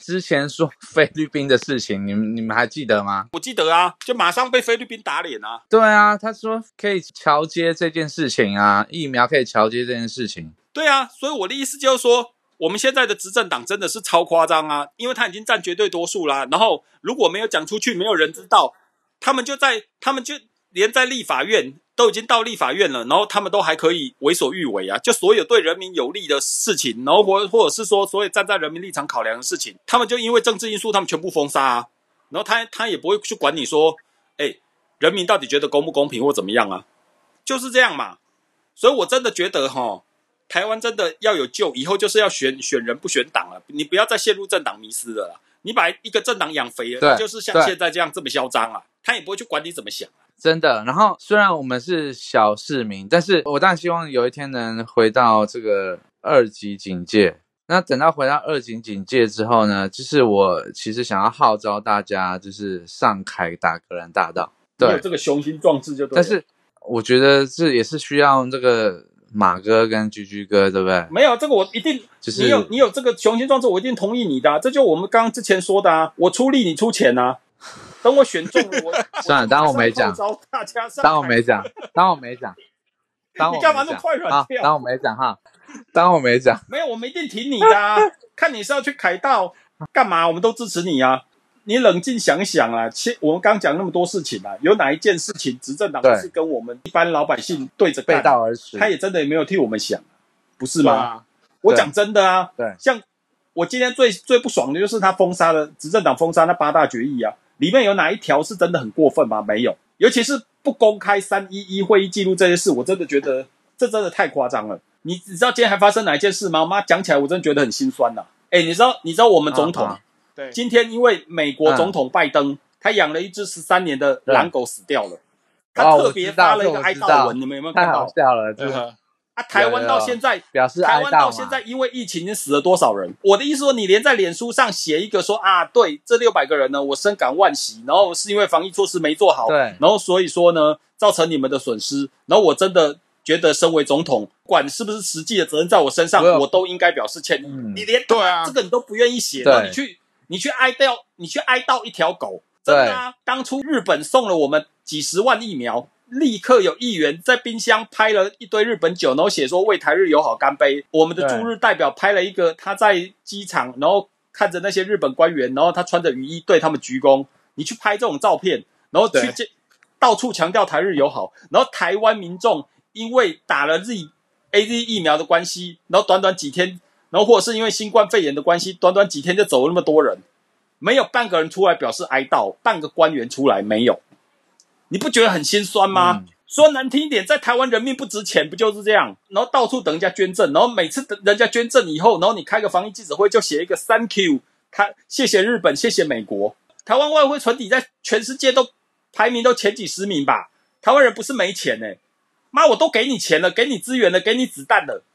S3: 之前说 菲律宾的事情，你们你们还记得吗？
S2: 我记得啊，就马上被菲律宾打脸啊。
S3: 对啊，他说可以桥接这件事情啊，疫苗可以桥接这件事情。
S2: 对啊，所以我的意思就是说，我们现在的执政党真的是超夸张啊，因为他已经占绝对多数啦。然后如果没有讲出去，没有人知道，他们就在，他们就连在立法院。都已经到立法院了，然后他们都还可以为所欲为啊！就所有对人民有利的事情，然后或或者是说，所有站在人民立场考量的事情，他们就因为政治因素，他们全部封杀啊！然后他他也不会去管你说，哎，人民到底觉得公不公平或怎么样啊？就是这样嘛！所以我真的觉得哈，台湾真的要有救，以后就是要选选人不选党了，你不要再陷入政党迷失了啦！你把一个政党养肥了，就是像现在这样这么嚣张啊，他也不会去管你怎么想。
S3: 真的，然后虽然我们是小市民，但是我当然希望有一天能回到这个二级警戒。那等到回到二级警戒之后呢，就是我其实想要号召大家，就是上凯达格兰大道。
S2: 对，这个雄心壮志就。
S3: 但是我觉得这也是需要这个马哥跟居居哥，对不对？
S2: 没有这个，我一定就是你有你有这个雄心壮志，我一定同意你的。这就我们刚刚之前说的啊，我出力，你出钱啊。等我选中 了，我
S3: 算了，当我没讲。当我没讲，当我没讲。
S2: 当我你干嘛那么快软掉？
S3: 当我没讲哈，当我没讲。
S2: 没有，我们一定挺你的。看你是要去凯道干嘛？我们都支持你啊！你冷静想想啊，切，我们刚讲那么多事情啊，有哪一件事情执政党是跟我们一般老百姓对着
S3: 背道而驰？
S2: 他也真的也没有替我们想，不是吗？我讲真的啊，
S3: 对，
S2: 像我今天最最不爽的就是他封杀了执政党封杀那八大决议啊。里面有哪一条是真的很过分吗？没有，尤其是不公开三一一会议记录这些事，我真的觉得这真的太夸张了。你你知道今天还发生哪一件事吗？妈讲起来我真的觉得很心酸呐。哎，你知道你知道我们总统
S1: 对
S2: 今天因为美国总统拜登他养了一只十三年的狼狗死掉了，他特别发了一个哀悼文，你们有没有看到？
S3: 太好笑了，真的。
S2: 啊！台湾到现在
S3: 表示
S2: 台湾到现在因为疫情已经死了多少人？我的意思说，你连在脸书上写一个说啊，对这六百个人呢，我深感惋惜，然后是因为防疫措施没做好，
S3: 对，
S2: 然后所以说呢，造成你们的损失，然后我真的觉得身为总统，管是不是实际的责任在我身上，我都应该表示歉意。你连
S1: 对啊，
S2: 这个你都不愿意写，你去你去哀悼，你去哀悼一条狗，真的啊！当初日本送了我们几十万疫苗。立刻有议员在冰箱拍了一堆日本酒，然后写说为台日友好干杯。我们的驻日代表拍了一个他在机场，然后看着那些日本官员，然后他穿着雨衣对他们鞠躬，你去拍这种照片，然后去
S1: 对。
S2: 见到处强调台日友好，然后台湾民众因为打了 Z A Z 疫苗的关系，然后短短几天，然后或者是因为新冠肺炎的关系，短短几天就走了那么多人，没有半个人出来表示哀悼，半个官员出来没有，你不觉得很心酸吗？
S3: 嗯
S2: 说难听一点，在台湾人命不值钱，不就是这样？然后到处等人家捐赠，然后每次等人家捐赠以后，然后你开个防疫记者会，就写一个 Thank you，他谢谢日本，谢谢美国。台湾外汇存底在全世界都排名都前几十名吧？台湾人不是没钱呢、妈，我都给你钱了，给你资源了，给你子弹了，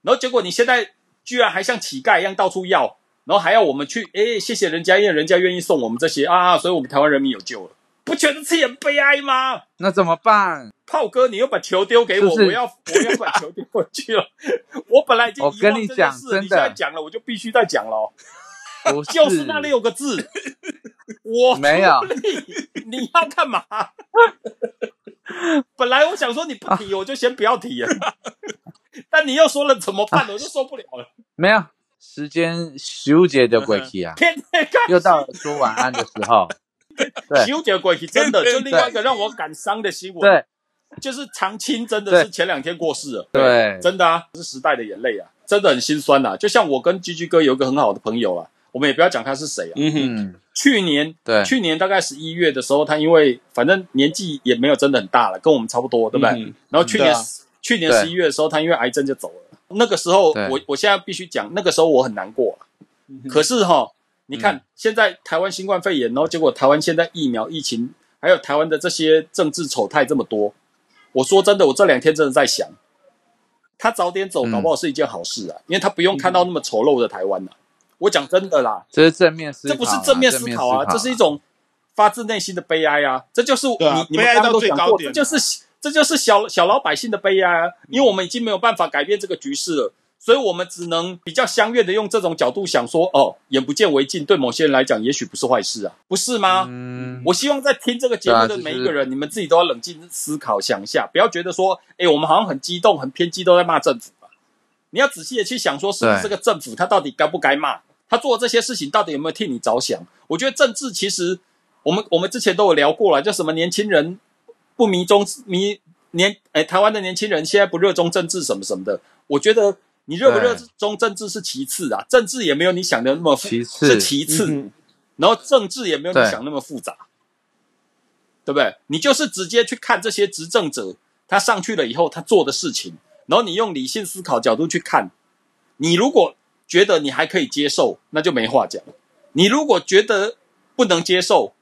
S2: 然后结果你现在居然还像乞丐一样到处要，然后还要我们去，诶，谢谢人家，因为人家愿意送我们这些啊，所以我们台湾人民有救了，不觉得这很悲哀吗？
S3: 那怎么办？
S2: 炮哥，你又把球丢给我，
S3: 就是
S2: 我要我要把球丢回去了。我本来已经
S3: 我跟你讲
S2: 事了你现在讲了，我就必须再讲了哦。
S3: 不
S2: 就是那六个字，我
S3: 没有，
S2: 你要干嘛？本来我想说你不提，我就先不要提了。但你又说了怎么办？我就受不了了。
S3: 没有时间修结的过去啊，
S2: 天天看
S3: 又到了说晚安的时候。对。
S2: 修结过去，真的就另外一个让我感伤的新闻，
S3: 对。
S2: 就是长青真的是前两天过世了。
S3: 对。
S2: 真的啊，是时代的眼泪啊，真的很心酸呐、就像我跟居居哥有一个很好的朋友啊，我们也不要讲他是谁啊。
S1: 嗯哼，
S3: 嗯，
S2: 去年
S3: 对。
S2: 去年大概十一月的时候，他因为反正年纪也没有真的很大了，跟我们差不多，对不对？
S1: 嗯
S2: 然后去年、
S1: 啊。
S2: 去年十一月的时候，他因为癌症就走了。那个时候我我现在必须讲，那个时候我很难过、啊。可是哈，你看、
S3: 嗯
S2: 现在台湾新冠肺炎，然后结果台湾现在疫苗疫情，还有台湾的这些政治丑态这么多，我说真的，我这两天真的在想，他早点走，
S3: 嗯
S2: 搞不好是一件好事啊，因为他不用看到那么丑陋的台湾呐、我讲真的啦，
S3: 这是正面思考啊，
S2: 这不是正面思考啊，这是一种发自内心的悲哀啊！这就是你、你们刚刚都讲过，
S1: 到最高点啊
S2: 这就是这就是小小老百姓的悲哀啊！因为我们已经没有办法改变这个局势了，所以我们只能比较相悦的用这种角度想说，哦，眼不见为净，对某些人来讲，也许不是坏事啊，不是吗？
S3: 嗯，
S2: 我希望在听这个节目的每一个人，你们自己都要冷静思考，想一下，不要觉得说，哎，我们好像很激动、很偏激，都在骂政府吧。你要仔细的去想，说是不是个政府他到底该不该骂？他做的这些事情到底有没有替你着想？我觉得政治其实，我们我们之前都有聊过了，叫什么年轻人不迷中迷年，哎，台湾的年轻人现在不热衷政治什么什么的。我觉得你热不热
S3: 对
S2: 衷政治是其次啊，政治也没有你想的那么复
S3: 其次
S2: 是其次。
S1: 嗯
S2: 然后政治也没有你想那么复杂，对不对？你就是直接去看这些执政者他上去了以后他做的事情，然后你用理性思考角度去看。你如果觉得你还可以接受，那就没话讲；你如果觉得不能接受，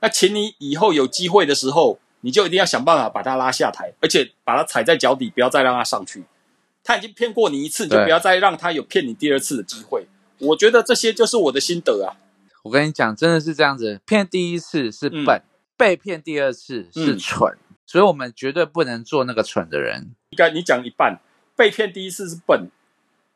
S2: 那请你以后有机会的时候，你就一定要想办法把他拉下台，而且把他踩在脚底，不要再让他上去。他已经骗过你一次，你就不要再让他有骗你第二次的机会。我觉得这些就是我的心得啊。
S3: 我跟你讲，真的是这样子，骗第一次是
S2: 嗯
S3: 笨，被骗第二次是
S2: 嗯
S3: 蠢，所以我们绝对不能做那个蠢的人。
S2: 应该你讲一半，被骗第一次是笨，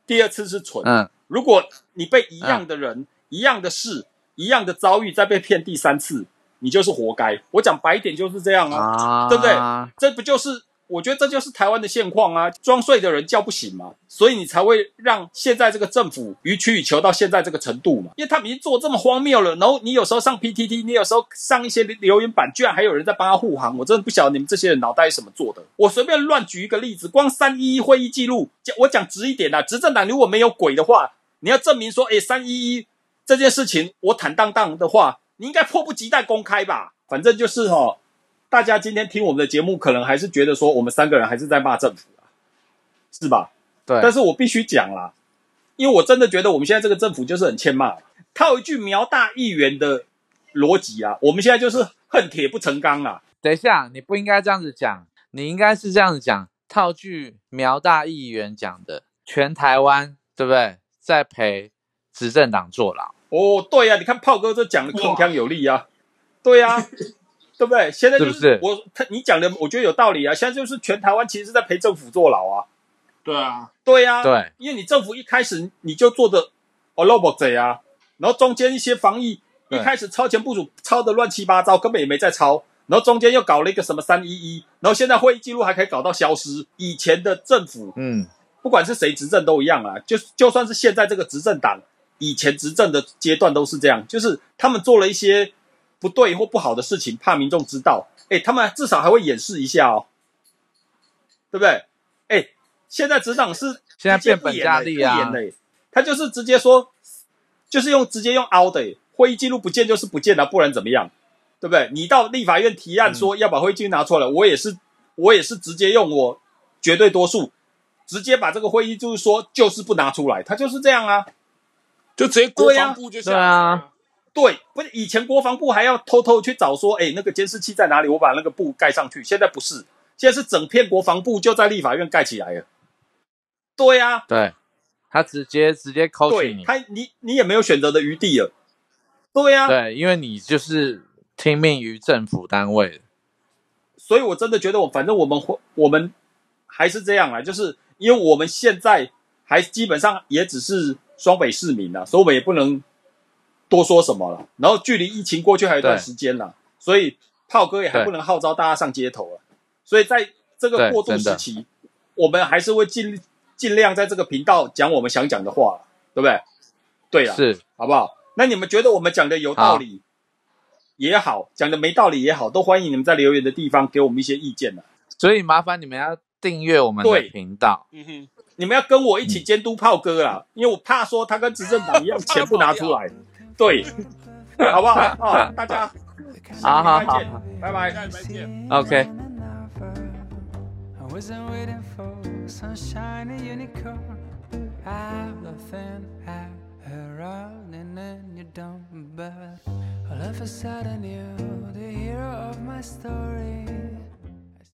S2: 第二次是蠢。
S3: 嗯，
S2: 如果你被一样的人、一样的事、一样的遭遇再被骗第三次，你就是活该。我讲白一点就是这样啊，
S3: 啊，
S2: 对不对？这不就是？我觉得这就是台湾的现况啊！装睡的人叫不醒嘛，所以你才会让现在这个政府予取予求到现在这个程度嘛。因为他们已经做这么荒谬了，然后你有时候上 PTT，你有时候上一些留言板，居然还有人在帮他护航，我真的不晓得你们这些人脑袋是怎么做的。我随便乱举一个例子，光三一一会议记录，我讲直一点啦，执政党如果没有鬼的话，你要证明说，哎，三一一这件事情我坦荡荡的话，你应该迫不及待公开吧？反正就是哈、大家今天听我们的节目，可能还是觉得说我们三个人还是在骂政府啊，是吧？
S3: 对，
S2: 但是我必须讲啦，因为我真的觉得我们现在这个政府就是很欠骂。套一句苗大议员的逻辑啊，我们现在就是恨铁不成钢啊。
S3: 等一下，你不应该这样子讲，你应该是这样子讲。套句苗大议员讲的，全台湾对不对，在陪执政党坐牢。
S2: 哦，对呀、啊，你看炮哥这讲的铿锵有力啊，对呀、啊，对不对？现在就是我他你讲的，我觉得有道理啊。现在就是全台湾其实是在陪政府坐牢啊。
S1: 对啊，
S2: 对呀、
S3: 对，
S2: 因为你政府一开始你就做的哦 l o b o 贼啊，然后中间一些防疫一
S3: 对
S2: 开始超前部署，超的乱七八糟，根本也没在超，然后中间又搞了一个什么三一一，然后现在会议记录还可以搞到消失。以前的政府
S3: 嗯，
S2: 不管是谁执政都一样啊，就就算是现在这个执政党，以前执政的阶段都是这样，就是他们做了一些不对或不好的事情，怕民众知道，哎，他们至少还会掩饰一下哦，对不对？哎，现在执掌是
S3: 现在变本加厉啊，
S2: 他就是直接说，就是用直接用凹的，会议记录不见就是不见了，不然怎么样？对不对？你到立法院提案说要把会议记录拿出来，我也是，我也是直接用我绝对多数，直接把这个会议就是说就是不拿出来，他就是这样啊，
S1: 就直接国防部就
S3: 对啊。
S2: 对，不是以前国防部还要偷偷去找说，哎，那个监视器在哪里？我把那个布盖上去。现在不是，现在是整片国防部就在立法院盖起来了。对呀，
S3: 对，他直接直接扣起你，
S2: 他你你也没有选择的余地了。对呀，
S3: 对，因为你就是听命于政府单位。
S2: 所以我真的觉得，我反正我们会，我们还是这样啊，就是因为我们现在还基本上也只是双北市民啊，所以我们也不能。多说什么了？然后距离疫情过去还有一段时间了，所以炮哥也还不能号召大家上街头了。所以在这个过渡时期，我们还是会尽尽量在这个频道讲我们想讲的话，对不对？对了，
S3: 是
S2: 好不好？那你们觉得我们讲的有道理也好，讲的没道理也好，都欢迎你们在留言的地方给我们一些意见呢。
S3: 所以麻烦你们要订阅我们的频道，
S2: 嗯哼，你们要跟我一起监督炮哥啦，因为我怕说他跟执政党一样，钱不拿出来。对，好不好？哦，大家，
S3: 好好好，
S2: 拜拜，
S1: 下次见。
S3: OK。